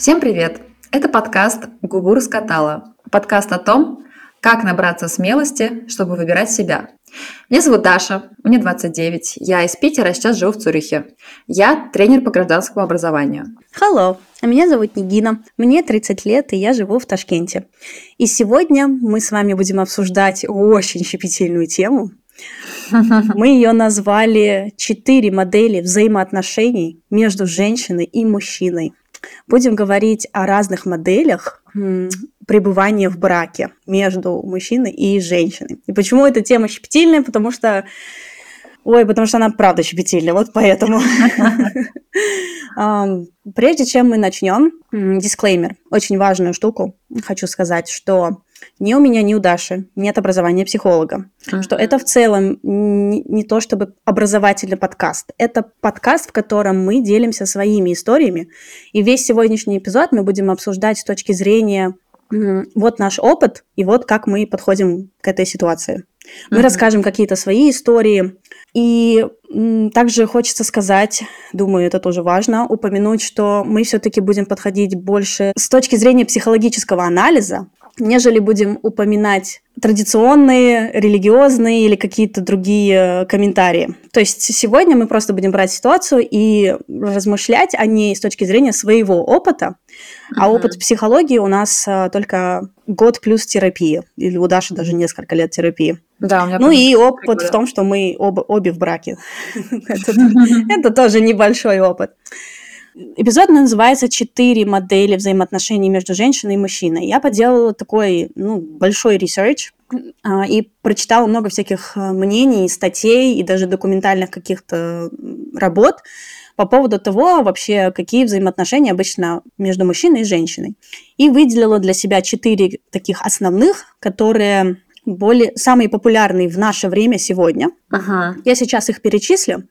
Всем привет! Это подкаст «Гугу раскатала». Подкаст о том, как набраться смелости, чтобы выбирать себя. Меня зовут Даша, мне 29, я из Питера, сейчас живу в Цюрихе. Я тренер по гражданскому образованию. Hello, а меня зовут Нигина, мне 30 лет, и я живу в Ташкенте. И сегодня мы с вами будем обсуждать очень щепетильную тему, мы ее назвали «Четыре модели взаимоотношений между женщиной и мужчиной». Будем говорить о разных моделях пребывания в браке между мужчиной и женщиной. И почему эта тема щепетильная? Потому что Ой, потому что она правда щепетильная, вот поэтому. Прежде чем мы начнем, дисклеймер, очень важную штуку хочу сказать, что ни у меня, ни у Даши нет образования психолога. Uh-huh. Что это в целом не, не то чтобы образовательный подкаст. Это подкаст, в котором мы делимся своими историями. И весь сегодняшний эпизод мы будем обсуждать с точки зрения вот наш опыт и вот как мы подходим к этой ситуации. Мы uh-huh. расскажем какие-то свои истории. И также хочется сказать, думаю, это тоже важно, упомянуть, что мы все-таки будем подходить больше с точки зрения психологического анализа, нежели будем упоминать традиционные, религиозные или какие-то другие комментарии. То есть сегодня мы просто будем брать ситуацию и размышлять о ней с точки зрения своего опыта. А uh-huh. опыт психологии у нас а, только год плюс терапии, или у Даши даже несколько лет терапии. Да, у меня ну и опыт прикольно. в том, что мы оба, обе в браке. Это тоже небольшой опыт. Эпизод называется «Четыре модели взаимоотношений между женщиной и мужчиной». Я поделала такой ну, большой research а, и прочитала много всяких э, мнений, статей и даже документальных каких-то работ по поводу того, вообще, какие взаимоотношения обычно между мужчиной и женщиной. И выделила для себя четыре таких основных, которые более, самые популярные в наше время сегодня. Ага. Я сейчас их перечислю,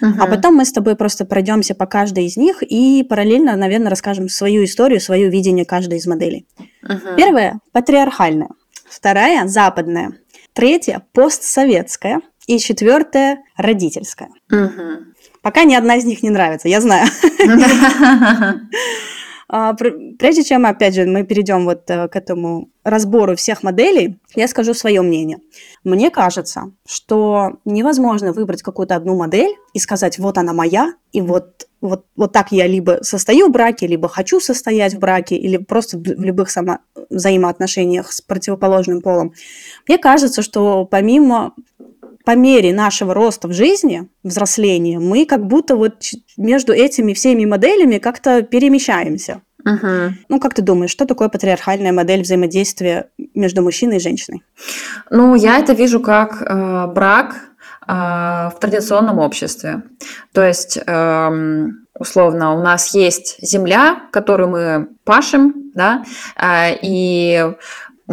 ага. а потом мы с тобой просто пройдемся по каждой из них и параллельно, наверное, расскажем свою историю, свое видение каждой из моделей. Ага. Первая – патриархальная. Вторая – западная. Третья – постсоветская. И четвертая – родительская. Угу. Пока ни одна из них не нравится, я знаю. А, прежде чем, опять же, мы перейдем вот э, к этому разбору всех моделей, я скажу свое мнение. Мне кажется, что невозможно выбрать какую-то одну модель и сказать, вот она моя, и вот, вот, вот так я либо состою в браке, либо хочу состоять в браке, или просто в любых само- взаимоотношениях с противоположным полом. Мне кажется, что помимо по мере нашего роста в жизни, взросления, мы как будто вот между этими всеми моделями как-то перемещаемся. Uh-huh. Ну, как ты думаешь, что такое патриархальная модель взаимодействия между мужчиной и женщиной? Ну, я это вижу как э, брак э, в традиционном обществе. То есть, э, условно, у нас есть земля, которую мы пашем, да, э, и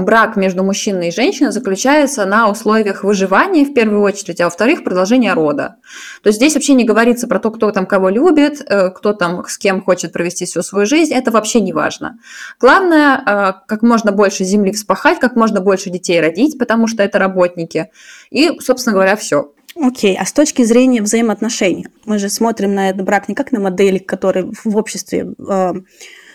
брак между мужчиной и женщиной заключается на условиях выживания в первую очередь, а во-вторых, продолжения рода. То есть здесь вообще не говорится про то, кто там кого любит, э, кто там с кем хочет провести всю свою жизнь, это вообще не важно. Главное, э, как можно больше земли вспахать, как можно больше детей родить, потому что это работники. И, собственно говоря, все. Окей, okay. а с точки зрения взаимоотношений, мы же смотрим на этот брак не как на модели, которые в обществе э,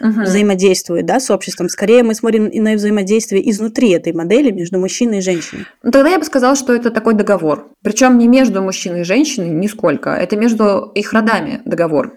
угу. взаимодействует да, с обществом. Скорее мы смотрим и на взаимодействие изнутри этой модели между мужчиной и женщиной. Ну, тогда я бы сказала, что это такой договор. Причем не между мужчиной и женщиной нисколько. Это между их родами договор.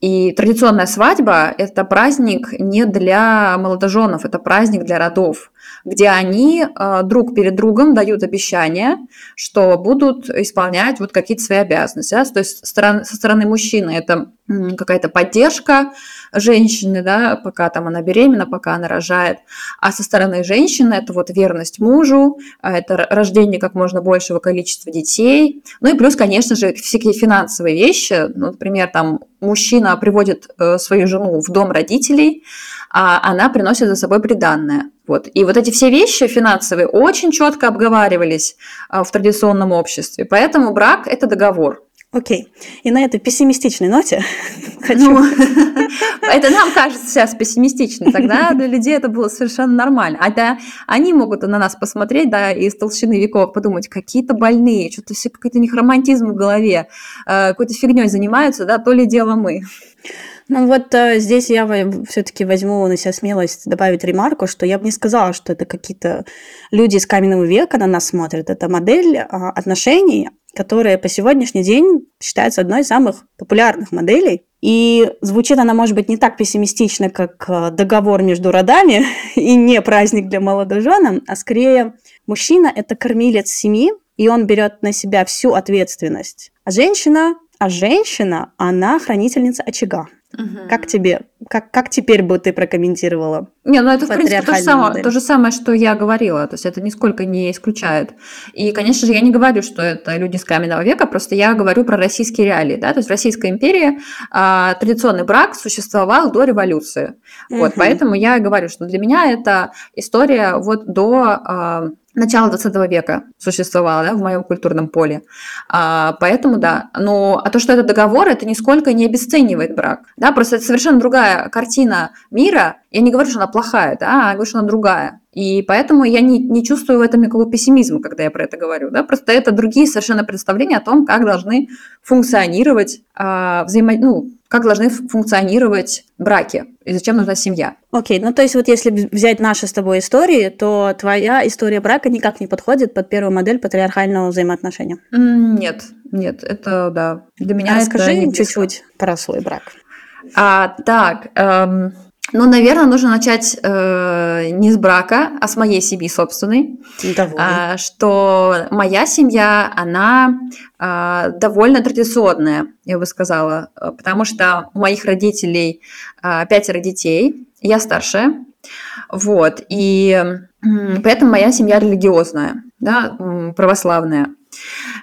И традиционная свадьба – это праздник не для молодоженов, это праздник для родов, где они э, друг перед другом дают обещания, что будут исполнять вот какие-то свои обязанности. Да? То есть со стороны мужчины это какая-то поддержка женщины, да, пока там она беременна, пока она рожает. А со стороны женщины это вот верность мужу, а это рождение как можно большего количества детей. Ну и плюс, конечно же, всякие финансовые вещи. Ну, например, там мужчина приводит э, свою жену в дом родителей, а она приносит за собой приданное. Вот. И вот эти все вещи финансовые очень четко обговаривались э, в традиционном обществе. Поэтому брак – это договор. Окей. И на этой пессимистичной ноте хочу... Ну, это нам кажется сейчас пессимистично. Тогда для людей это было совершенно нормально. А они могут на нас посмотреть, да, из толщины веков подумать, какие-то больные, что-то все какой-то у них романтизм в голове, э, какой-то фигней занимаются, да, то ли дело мы. Ну вот э, здесь я все-таки возьму на себя смелость добавить ремарку, что я бы не сказала, что это какие-то люди из каменного века на нас смотрят. Это модель э, отношений, которая по сегодняшний день считается одной из самых популярных моделей. И звучит она, может быть, не так пессимистично, как э, договор между родами и не праздник для молодоженам, а скорее мужчина – это кормилец семьи, и он берет на себя всю ответственность. А женщина, а женщина, она хранительница очага. Угу. Как тебе, как, как теперь бы ты прокомментировала? Не, ну это, в принципе, то же, самое, то же самое, что я говорила, то есть это нисколько не исключает. И, конечно же, я не говорю, что это люди с каменного века, просто я говорю про российские реалии, да, то есть в Российской империи а, традиционный брак существовал до революции. Угу. Вот, поэтому я говорю, что для меня это история вот до... А, начала 20 века существовало да, в моем культурном поле. А, поэтому да. Но а то, что это договор, это нисколько не обесценивает брак. Да, просто это совершенно другая картина мира. Я не говорю, что она плохая, да, я говорю, что она другая. И поэтому я не, не чувствую в этом никакого пессимизма, когда я про это говорю. Да? Просто это другие совершенно представления о том, как должны функционировать а, взаимо... ну, как должны функционировать браки и зачем нужна семья. Окей, okay, ну то есть вот если взять наши с тобой истории, то твоя история брака никак не подходит под первую модель патриархального взаимоотношения? Нет, нет, это да. Для меня а это расскажи чуть-чуть про свой брак. А, так, эм, ну, наверное, нужно начать э, не с брака, а с моей семьи собственной. А, что моя семья, она а, довольно традиционная, я бы сказала, потому что у моих родителей а, пятеро детей, я старшая, вот, и поэтому моя семья религиозная, да, православная.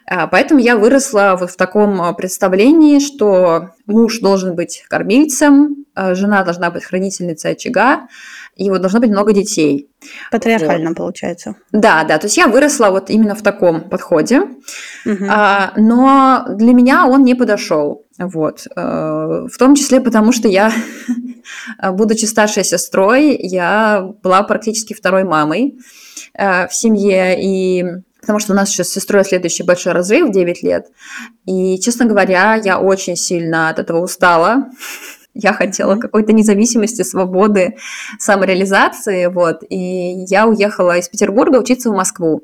Поэтому я выросла вот в таком представлении, что муж должен быть кормильцем, жена должна быть хранительницей очага, и вот должно быть много детей. Патриархально вот. получается. Да, да. То есть я выросла вот именно в таком подходе, угу. а, но для меня он не подошел. Вот. А, в том числе потому, что я, будучи старшей сестрой, я была практически второй мамой а, в семье, и потому что у нас сейчас с сестрой следующий большой разрыв в 9 лет. И, честно говоря, я очень сильно от этого устала. Я хотела какой-то независимости, свободы, самореализации, вот. И я уехала из Петербурга учиться в Москву,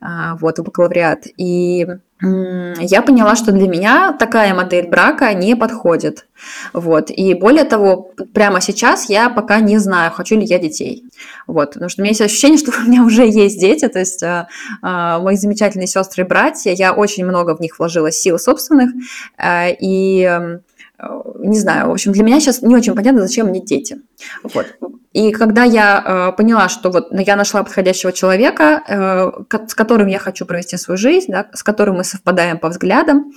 а, вот, в бакалавриат. И я поняла, что для меня такая модель брака не подходит. Вот. И более того, прямо сейчас я пока не знаю, хочу ли я детей. Вот. Потому что у меня есть ощущение, что у меня уже есть дети, то есть э, э, мои замечательные сестры и братья, я очень много в них вложила сил собственных, э, и не знаю, в общем, для меня сейчас не очень понятно, зачем мне дети. Вот. И когда я э, поняла, что вот я нашла подходящего человека, э, с которым я хочу провести свою жизнь, да, с которым мы совпадаем по взглядам,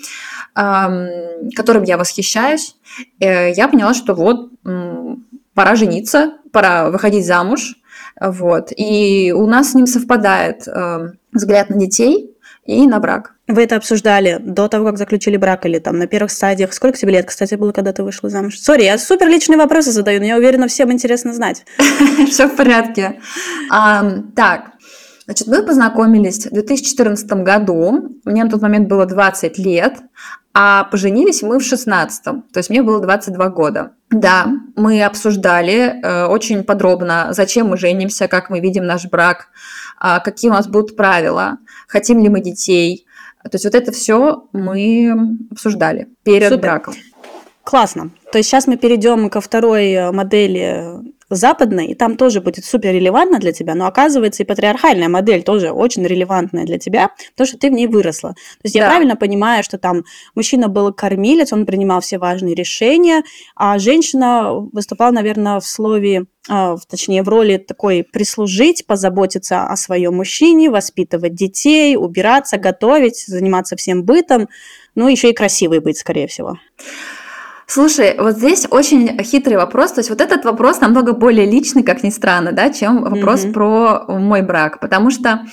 э, которым я восхищаюсь, э, я поняла, что вот э, пора жениться, пора выходить замуж, вот. И у нас с ним совпадает э, взгляд на детей и на брак. Вы это обсуждали до того, как заключили брак или там на первых стадиях? Сколько тебе лет, кстати, было, когда ты вышла замуж? Сори, я супер личные вопросы задаю, но я уверена, всем интересно знать. Все в порядке. Так, Значит, мы познакомились в 2014 году, мне на тот момент было 20 лет, а поженились мы в 16 то есть мне было 22 года. Да, мы обсуждали э, очень подробно, зачем мы женимся, как мы видим наш брак, какие у нас будут правила, хотим ли мы детей, то есть вот это все мы обсуждали перед Супер. браком. Классно. То есть сейчас мы перейдем ко второй э, модели западной, и там тоже будет супер релевантно для тебя, но оказывается и патриархальная модель тоже очень релевантная для тебя, потому что ты в ней выросла. То есть да. я правильно понимаю, что там мужчина был кормилец, он принимал все важные решения, а женщина выступала, наверное, в слове а, точнее, в роли такой прислужить, позаботиться о своем мужчине, воспитывать детей, убираться, готовить, заниматься всем бытом, ну, еще и красивой быть, скорее всего. Слушай, вот здесь очень хитрый вопрос. То есть вот этот вопрос намного более личный, как ни странно, да, чем вопрос mm-hmm. про мой брак. Потому что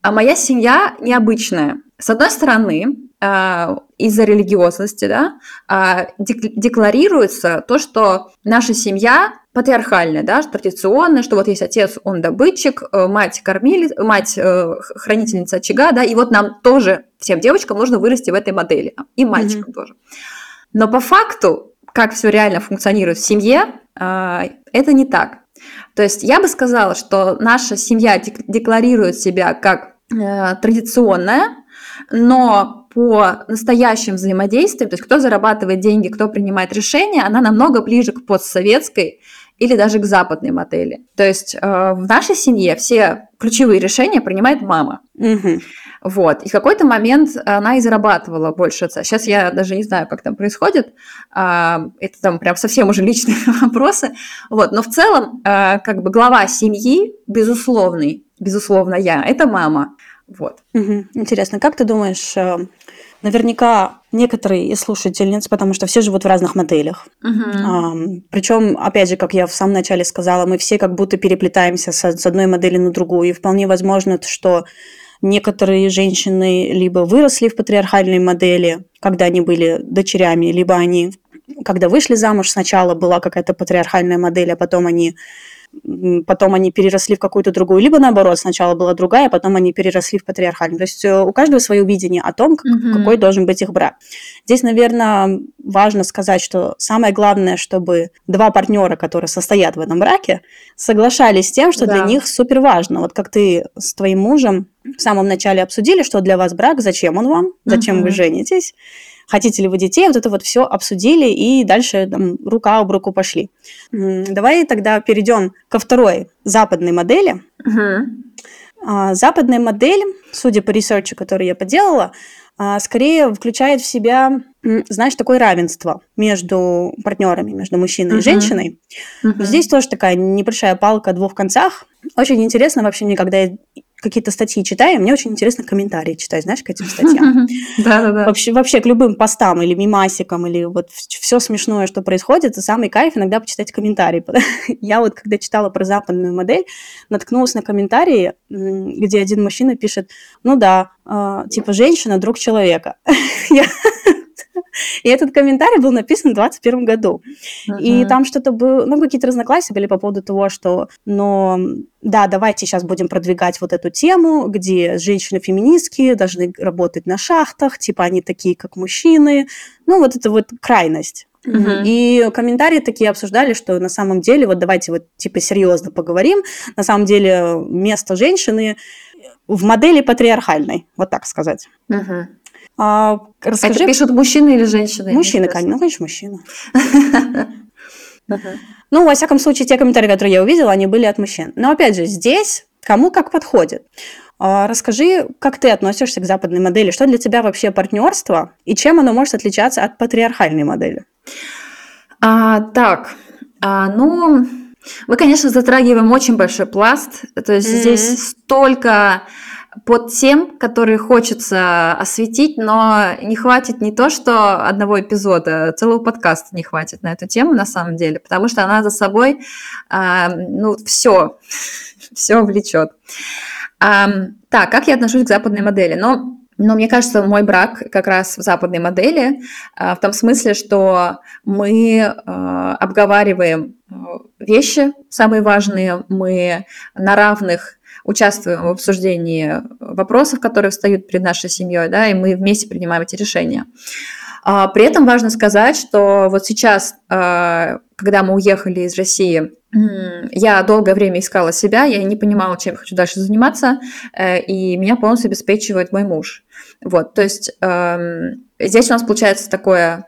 а, моя семья необычная. С одной стороны, а, из-за религиозности, да, а, декларируется то, что наша семья патриархальная, да, традиционная, что вот есть отец, он добытчик, э, мать кормили, мать э, хранительница очага, да, и вот нам тоже всем девочкам нужно вырасти в этой модели, и мальчикам mm-hmm. тоже. Но по факту как все реально функционирует в семье, а, это не так. То есть я бы сказала, что наша семья декларирует себя как э, традиционная, но по настоящим взаимодействиям, то есть кто зарабатывает деньги, кто принимает решения, она намного ближе к постсоветской или даже к западной модели. То есть э, в нашей семье все ключевые решения принимает мама. Угу. Вот. И в какой-то момент она и зарабатывала больше отца. Сейчас я даже не знаю, как там происходит. А, это там прям совсем уже личные вопросы. Вот. Но в целом, а, как бы глава семьи, безусловный, безусловно, я, это мама. Вот. Угу. Интересно, как ты думаешь, э, наверняка некоторые из слушательниц, потому что все живут в разных моделях. Uh-huh. Причем, опять же, как я в самом начале сказала, мы все как будто переплетаемся с одной модели на другую. И вполне возможно, что некоторые женщины либо выросли в патриархальной модели, когда они были дочерями, либо они, когда вышли замуж, сначала была какая-то патриархальная модель, а потом они потом они переросли в какую-то другую, либо наоборот, сначала была другая, а потом они переросли в патриархальную. То есть э, у каждого свое видение о том, как, mm-hmm. какой должен быть их брак. Здесь, наверное, важно сказать, что самое главное, чтобы два партнера, которые состоят в этом браке, соглашались с тем, что да. для них супер важно. Вот как ты с твоим мужем в самом начале обсудили, что для вас брак, зачем он вам, зачем mm-hmm. вы женитесь хотите ли вы детей, вот это вот все обсудили и дальше там, рука об руку пошли. Давай тогда перейдем ко второй западной модели. Угу. Западная модель, судя по research у, который я поделала, а, скорее включает в себя, знаешь, такое равенство между партнерами, между мужчиной uh-huh. и женщиной. Uh-huh. Здесь тоже такая небольшая палка о двух концах. Очень интересно вообще мне, когда я какие-то статьи читаю, мне очень интересно комментарии читать, знаешь, к этим статьям. Да-да-да. Вообще, вообще к любым постам или мемасикам, или вот все смешное, что происходит, это самый кайф иногда почитать комментарии. Я вот, когда читала про западную модель, наткнулась на комментарии, где один мужчина пишет, ну да, а, типа женщина, друг человека. И этот комментарий был написан в 2021 году. Uh-huh. И там что-то было, ну, какие-то разногласия были по поводу того, что, но, да, давайте сейчас будем продвигать вот эту тему, где женщины-феминистки должны работать на шахтах, типа они такие, как мужчины. Ну, вот это вот крайность. Uh-huh. И комментарии такие обсуждали, что на самом деле, вот давайте вот типа серьезно поговорим, на самом деле место женщины в модели патриархальной, вот так сказать. Uh-huh. А, расскажи... Это пишут мужчины или женщины? Мужчины, конечно, ну, конечно, мужчины. Ну, во всяком случае, те комментарии, которые я увидела, они были от мужчин. Но, опять же, здесь кому как подходит. А, расскажи, как ты относишься к западной модели? Что для тебя вообще партнерство? И чем оно может отличаться от патриархальной модели? А, так, а, ну, мы, конечно, затрагиваем очень большой пласт. То есть mm-hmm. здесь столько под тем, которые хочется осветить, но не хватит не то, что одного эпизода, целого подкаста не хватит на эту тему на самом деле, потому что она за собой, э, ну, все, все влечет. Э, так, как я отношусь к западной модели? Но но мне кажется, мой брак как раз в западной модели, в том смысле, что мы обговариваем вещи самые важные, мы на равных участвуем в обсуждении вопросов, которые встают перед нашей семьей, да, и мы вместе принимаем эти решения. А, при этом важно сказать, что вот сейчас, а, когда мы уехали из России, я долгое время искала себя, я не понимала, чем я хочу дальше заниматься, э, и меня полностью обеспечивает мой муж. Вот, то есть эм, здесь у нас получается такое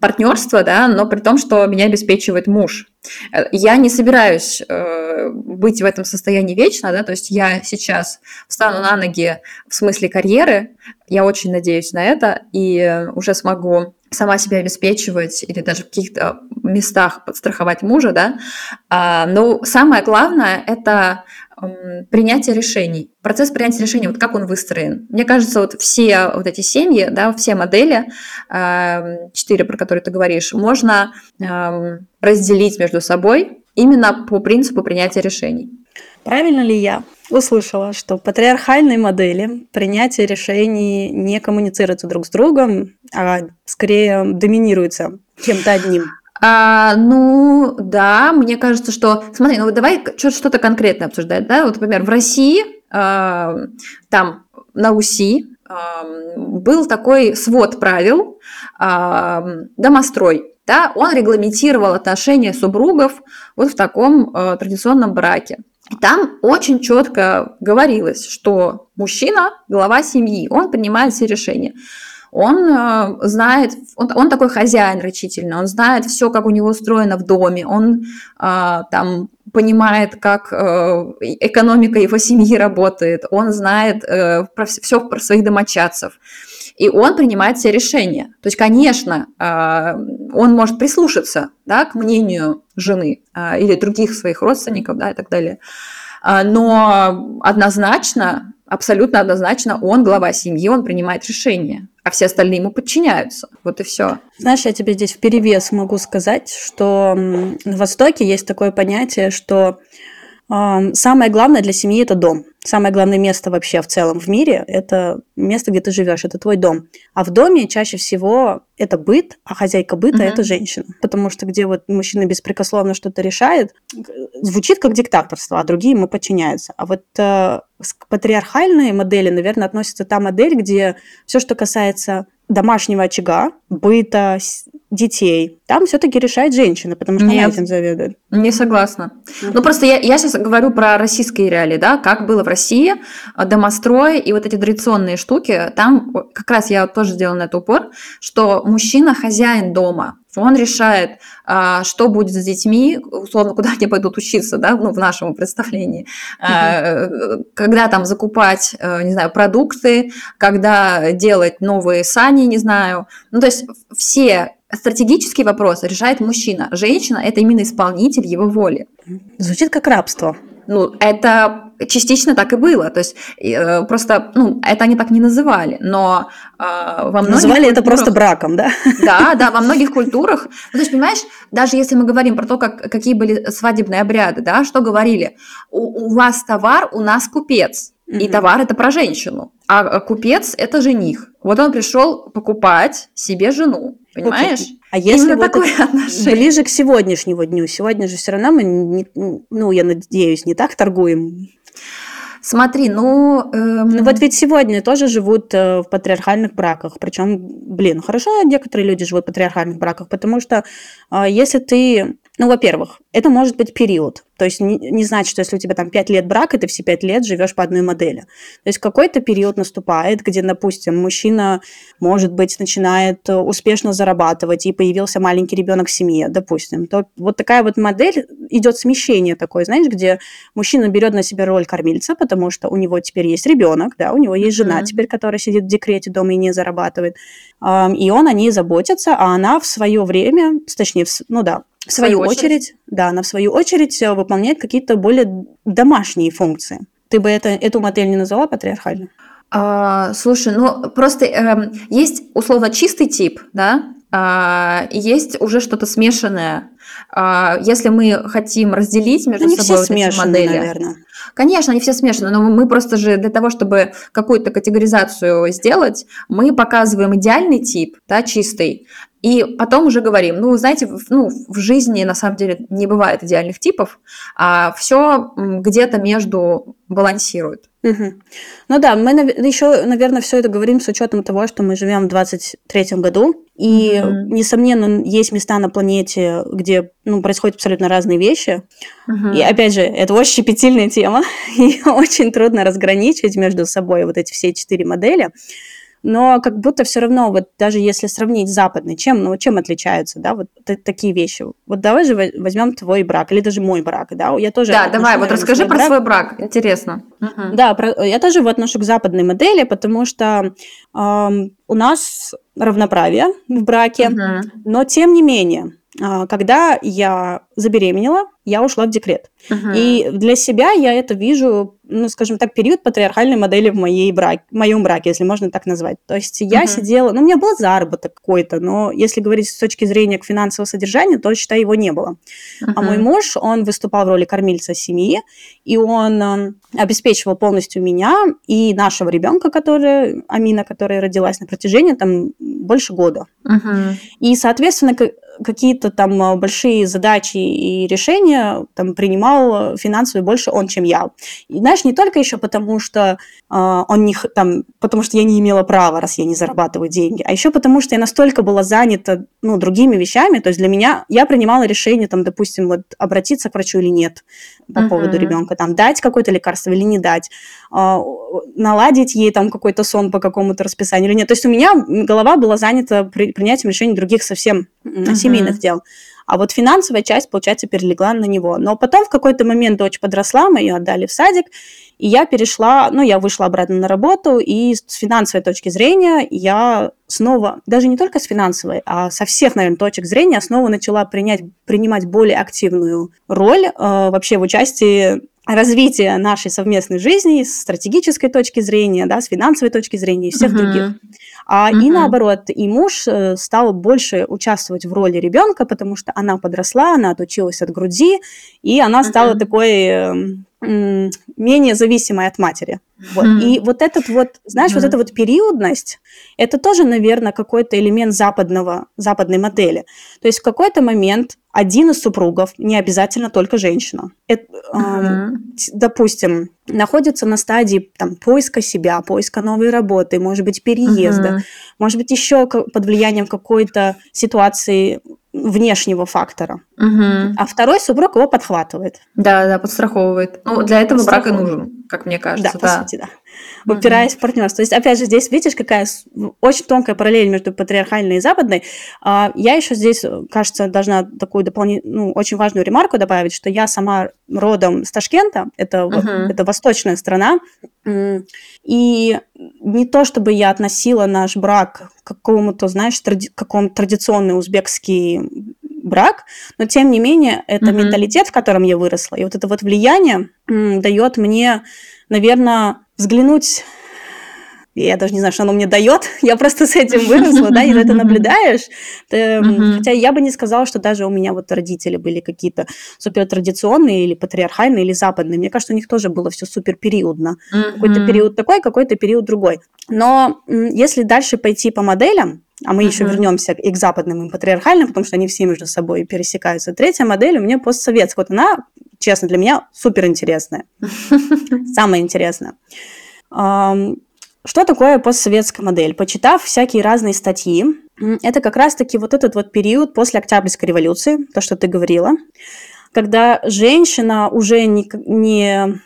партнерство, да, но при том, что меня обеспечивает муж. Э, я не собираюсь э, быть в этом состоянии вечно, да, то есть я сейчас встану на ноги в смысле карьеры, я очень надеюсь на это, и уже смогу сама себя обеспечивать или даже в каких-то местах подстраховать мужа, да. А, но самое главное – это принятие решений. Процесс принятия решений, вот как он выстроен. Мне кажется, вот все вот эти семьи, да, все модели, эм, четыре, про которые ты говоришь, можно разделить между собой именно по принципу принятия решений. Правильно ли я услышала, что в патриархальной модели принятие решений не коммуницируется друг с другом, а скорее доминируется кем-то одним? А, ну, да, мне кажется, что... Смотри, ну давай что-то конкретное обсуждать, да? Вот, например, в России, а, там, на УСИ, а, был такой свод правил а, «Домострой». Да, он регламентировал отношения супругов вот в таком э, традиционном браке. И там очень четко говорилось, что мужчина – глава семьи, он принимает все решения. Он э, знает, он, он такой хозяин рачительный, он знает все, как у него устроено в доме, он э, там понимает, как э, экономика его семьи работает, он знает э, про, все про своих домочадцев. И он принимает все решения. То есть, конечно, э, он может прислушаться да, к мнению жены э, или других своих родственников да, и так далее. Э, но однозначно, абсолютно однозначно, он глава семьи, он принимает решения а все остальные ему подчиняются. Вот и все. Знаешь, я тебе здесь в перевес могу сказать, что на Востоке есть такое понятие, что Самое главное для семьи это дом. Самое главное место вообще в целом в мире это место, где ты живешь, это твой дом. А в доме чаще всего это быт, а хозяйка быта mm-hmm. это женщина. Потому что где вот мужчина беспрекословно что-то решает, звучит как диктаторство, а другие ему подчиняются. А вот э, к патриархальной модели, наверное, относится та модель, где все, что касается домашнего очага, быта, детей, там все-таки решает женщина, потому что Нет, она этим заведует. Не согласна. Mm-hmm. Ну, просто я, я сейчас говорю про российские реалии, да, как было в России, э, домострой и вот эти традиционные штуки, там как раз я тоже сделала на это упор, что мужчина хозяин дома, он решает, а, что будет с детьми, условно, куда они пойдут учиться, да, ну, в нашем представлении, mm-hmm. когда там закупать, э, не знаю, продукты, когда делать новые сани, не знаю. Ну, то есть все стратегические вопросы решает мужчина. Женщина – это именно исполнитель его воли. Звучит как рабство. Ну, это частично так и было. То есть э, просто, ну, это они так не называли, но э, во многих Называли культурах... это просто браком, да? Да, да, во многих культурах. Ну, то есть, понимаешь, даже если мы говорим про то, как, какие были свадебные обряды, да, что говорили? У, у вас товар, у нас купец. Mm-hmm. И товар это про женщину, а купец это жених. Вот он пришел покупать себе жену, понимаешь? Okay. А если Именно вот такое отношение. ближе к сегодняшнему дню, сегодня же все равно мы, не, ну, я надеюсь, не так торгуем. Смотри, ну... Эм... Ну вот ведь сегодня тоже живут э, в патриархальных браках. Причем, блин, хорошо некоторые люди живут в патриархальных браках, потому что э, если ты ну, во-первых, это может быть период. То есть не, не значит, что если у тебя там 5 лет брака, ты все 5 лет живешь по одной модели. То есть какой-то период наступает, где, допустим, мужчина, может быть, начинает э, успешно зарабатывать, и появился маленький ребенок в семье, допустим. То вот такая вот модель, идет смещение такое, знаешь, где мужчина берет на себя роль кормильца, потому что у него теперь есть ребенок, да, у него есть жена mm-hmm. теперь, которая сидит в декрете дома и не зарабатывает, и он о ней заботится, а она в свое время, точнее, ну да, в свою, очередь, очередь, да, она в свою очередь э, выполняет какие-то более домашние функции. Ты бы это, эту модель не назвала патриархальной? А, слушай, ну просто э, есть условно чистый тип, да, а, есть уже что-то смешанное. А, если мы хотим разделить между они собой все вот эти модели, наверное. Конечно, они все смешаны, но мы просто же для того, чтобы какую-то категоризацию сделать, мы показываем идеальный тип, да, чистый, и потом уже говорим, ну, знаете, в, ну, в жизни на самом деле не бывает идеальных типов, а все где-то между балансирует. Угу. Ну да, мы еще, наверное, все это говорим с учетом того, что мы живем в 23 году, и, угу. несомненно, есть места на планете, где ну, происходят абсолютно разные вещи. Угу. И опять же, это очень щепетильная тема, и очень трудно разграничить между собой вот эти все четыре модели но как будто все равно, вот даже если сравнить западный, чем, ну, чем отличаются, да, вот такие вещи. Вот давай же возьмем твой брак, или даже мой брак, да, я тоже... Да, давай, вот расскажи про брак. свой брак, интересно. Угу. Да, про, я тоже его отношу к западной модели, потому что э, у нас равноправие в браке, угу. но тем не менее, когда я забеременела, я ушла в декрет. Uh-huh. И для себя я это вижу, ну, скажем так, период патриархальной модели в, моей брак, в моем браке, если можно так назвать. То есть я uh-huh. сидела, ну, у меня был заработок какой-то, но если говорить с точки зрения финансового содержания, то, считай, его не было. Uh-huh. А мой муж, он выступал в роли кормильца семьи, и он э, обеспечивал полностью меня и нашего ребенка, который, Амина, которая родилась на протяжении там больше года. Uh-huh. И, соответственно, какие-то там большие задачи и решения там принимал финансовые больше он, чем я. И знаешь, не только еще потому, что э, он не там, потому что я не имела права, раз я не зарабатываю деньги, а еще потому, что я настолько была занята ну, другими вещами, то есть для меня я принимала решение, там, допустим, вот обратиться к врачу или нет по uh-huh. поводу ребенка, там, дать какое-то лекарство или не дать, э, наладить ей там какой-то сон по какому-то расписанию или нет. То есть у меня голова была занята при, принятием решений других совсем uh-huh. семейных дел. А вот финансовая часть, получается, перелегла на него. Но потом в какой-то момент дочь подросла, мы ее отдали в садик, и я перешла, ну, я вышла обратно на работу, и с финансовой точки зрения я снова, даже не только с финансовой, а со всех, наверное, точек зрения, снова начала принять, принимать более активную роль э, вообще в участии развития нашей совместной жизни с стратегической точки зрения, да, с финансовой точки зрения и всех uh-huh. других. А uh-huh. и наоборот, и муж э, стал больше участвовать в роли ребенка, потому что она подросла, она отучилась от груди, и она стала uh-huh. такой эм, менее зависимой от матери. Вот. Mm. И вот этот вот, знаешь, mm. вот эта вот периодность, это тоже, наверное, какой-то элемент западного, западной модели. То есть в какой-то момент один из супругов, не обязательно только женщина, это, mm-hmm. э, допустим, находится на стадии там, поиска себя, поиска новой работы, может быть, переезда, mm-hmm. может быть, еще под влиянием какой-то ситуации внешнего фактора. Угу. А второй супруг его подхватывает. Да, да, подстраховывает. Ну, для этого брак и нужен, как мне кажется. Да, по да. сути, да. Упираясь угу. в партнерство. То есть, опять же, здесь видишь, какая очень тонкая параллель между патриархальной и западной. А, я еще здесь, кажется, должна такую дополнительную, ну, очень важную ремарку добавить, что я сама родом с Ташкента, это, угу. это восточная страна, и не то, чтобы я относила наш брак к какому-то, знаешь, тради- какому-то традиционный узбекский брак, но тем не менее это mm-hmm. менталитет, в котором я выросла, и вот это вот влияние м, дает мне, наверное, взглянуть я даже не знаю, что оно мне дает, я просто с этим выросла, да, и это наблюдаешь. Ты, Хотя я бы не сказала, что даже у меня вот родители были какие-то супер традиционные или патриархальные, или западные. Мне кажется, у них тоже было все супер периодно. Какой-то период такой, какой-то период другой. Но если дальше пойти по моделям, а мы uh-huh. еще вернемся и к западным и патриархальным, потому что они все между собой пересекаются. Третья модель у меня постсоветская. Вот она, честно, для меня супер интересная. Самая интересная. Что такое постсоветская модель? Почитав всякие разные статьи, это как раз-таки вот этот вот период после Октябрьской революции, то, что ты говорила, когда женщина уже не, не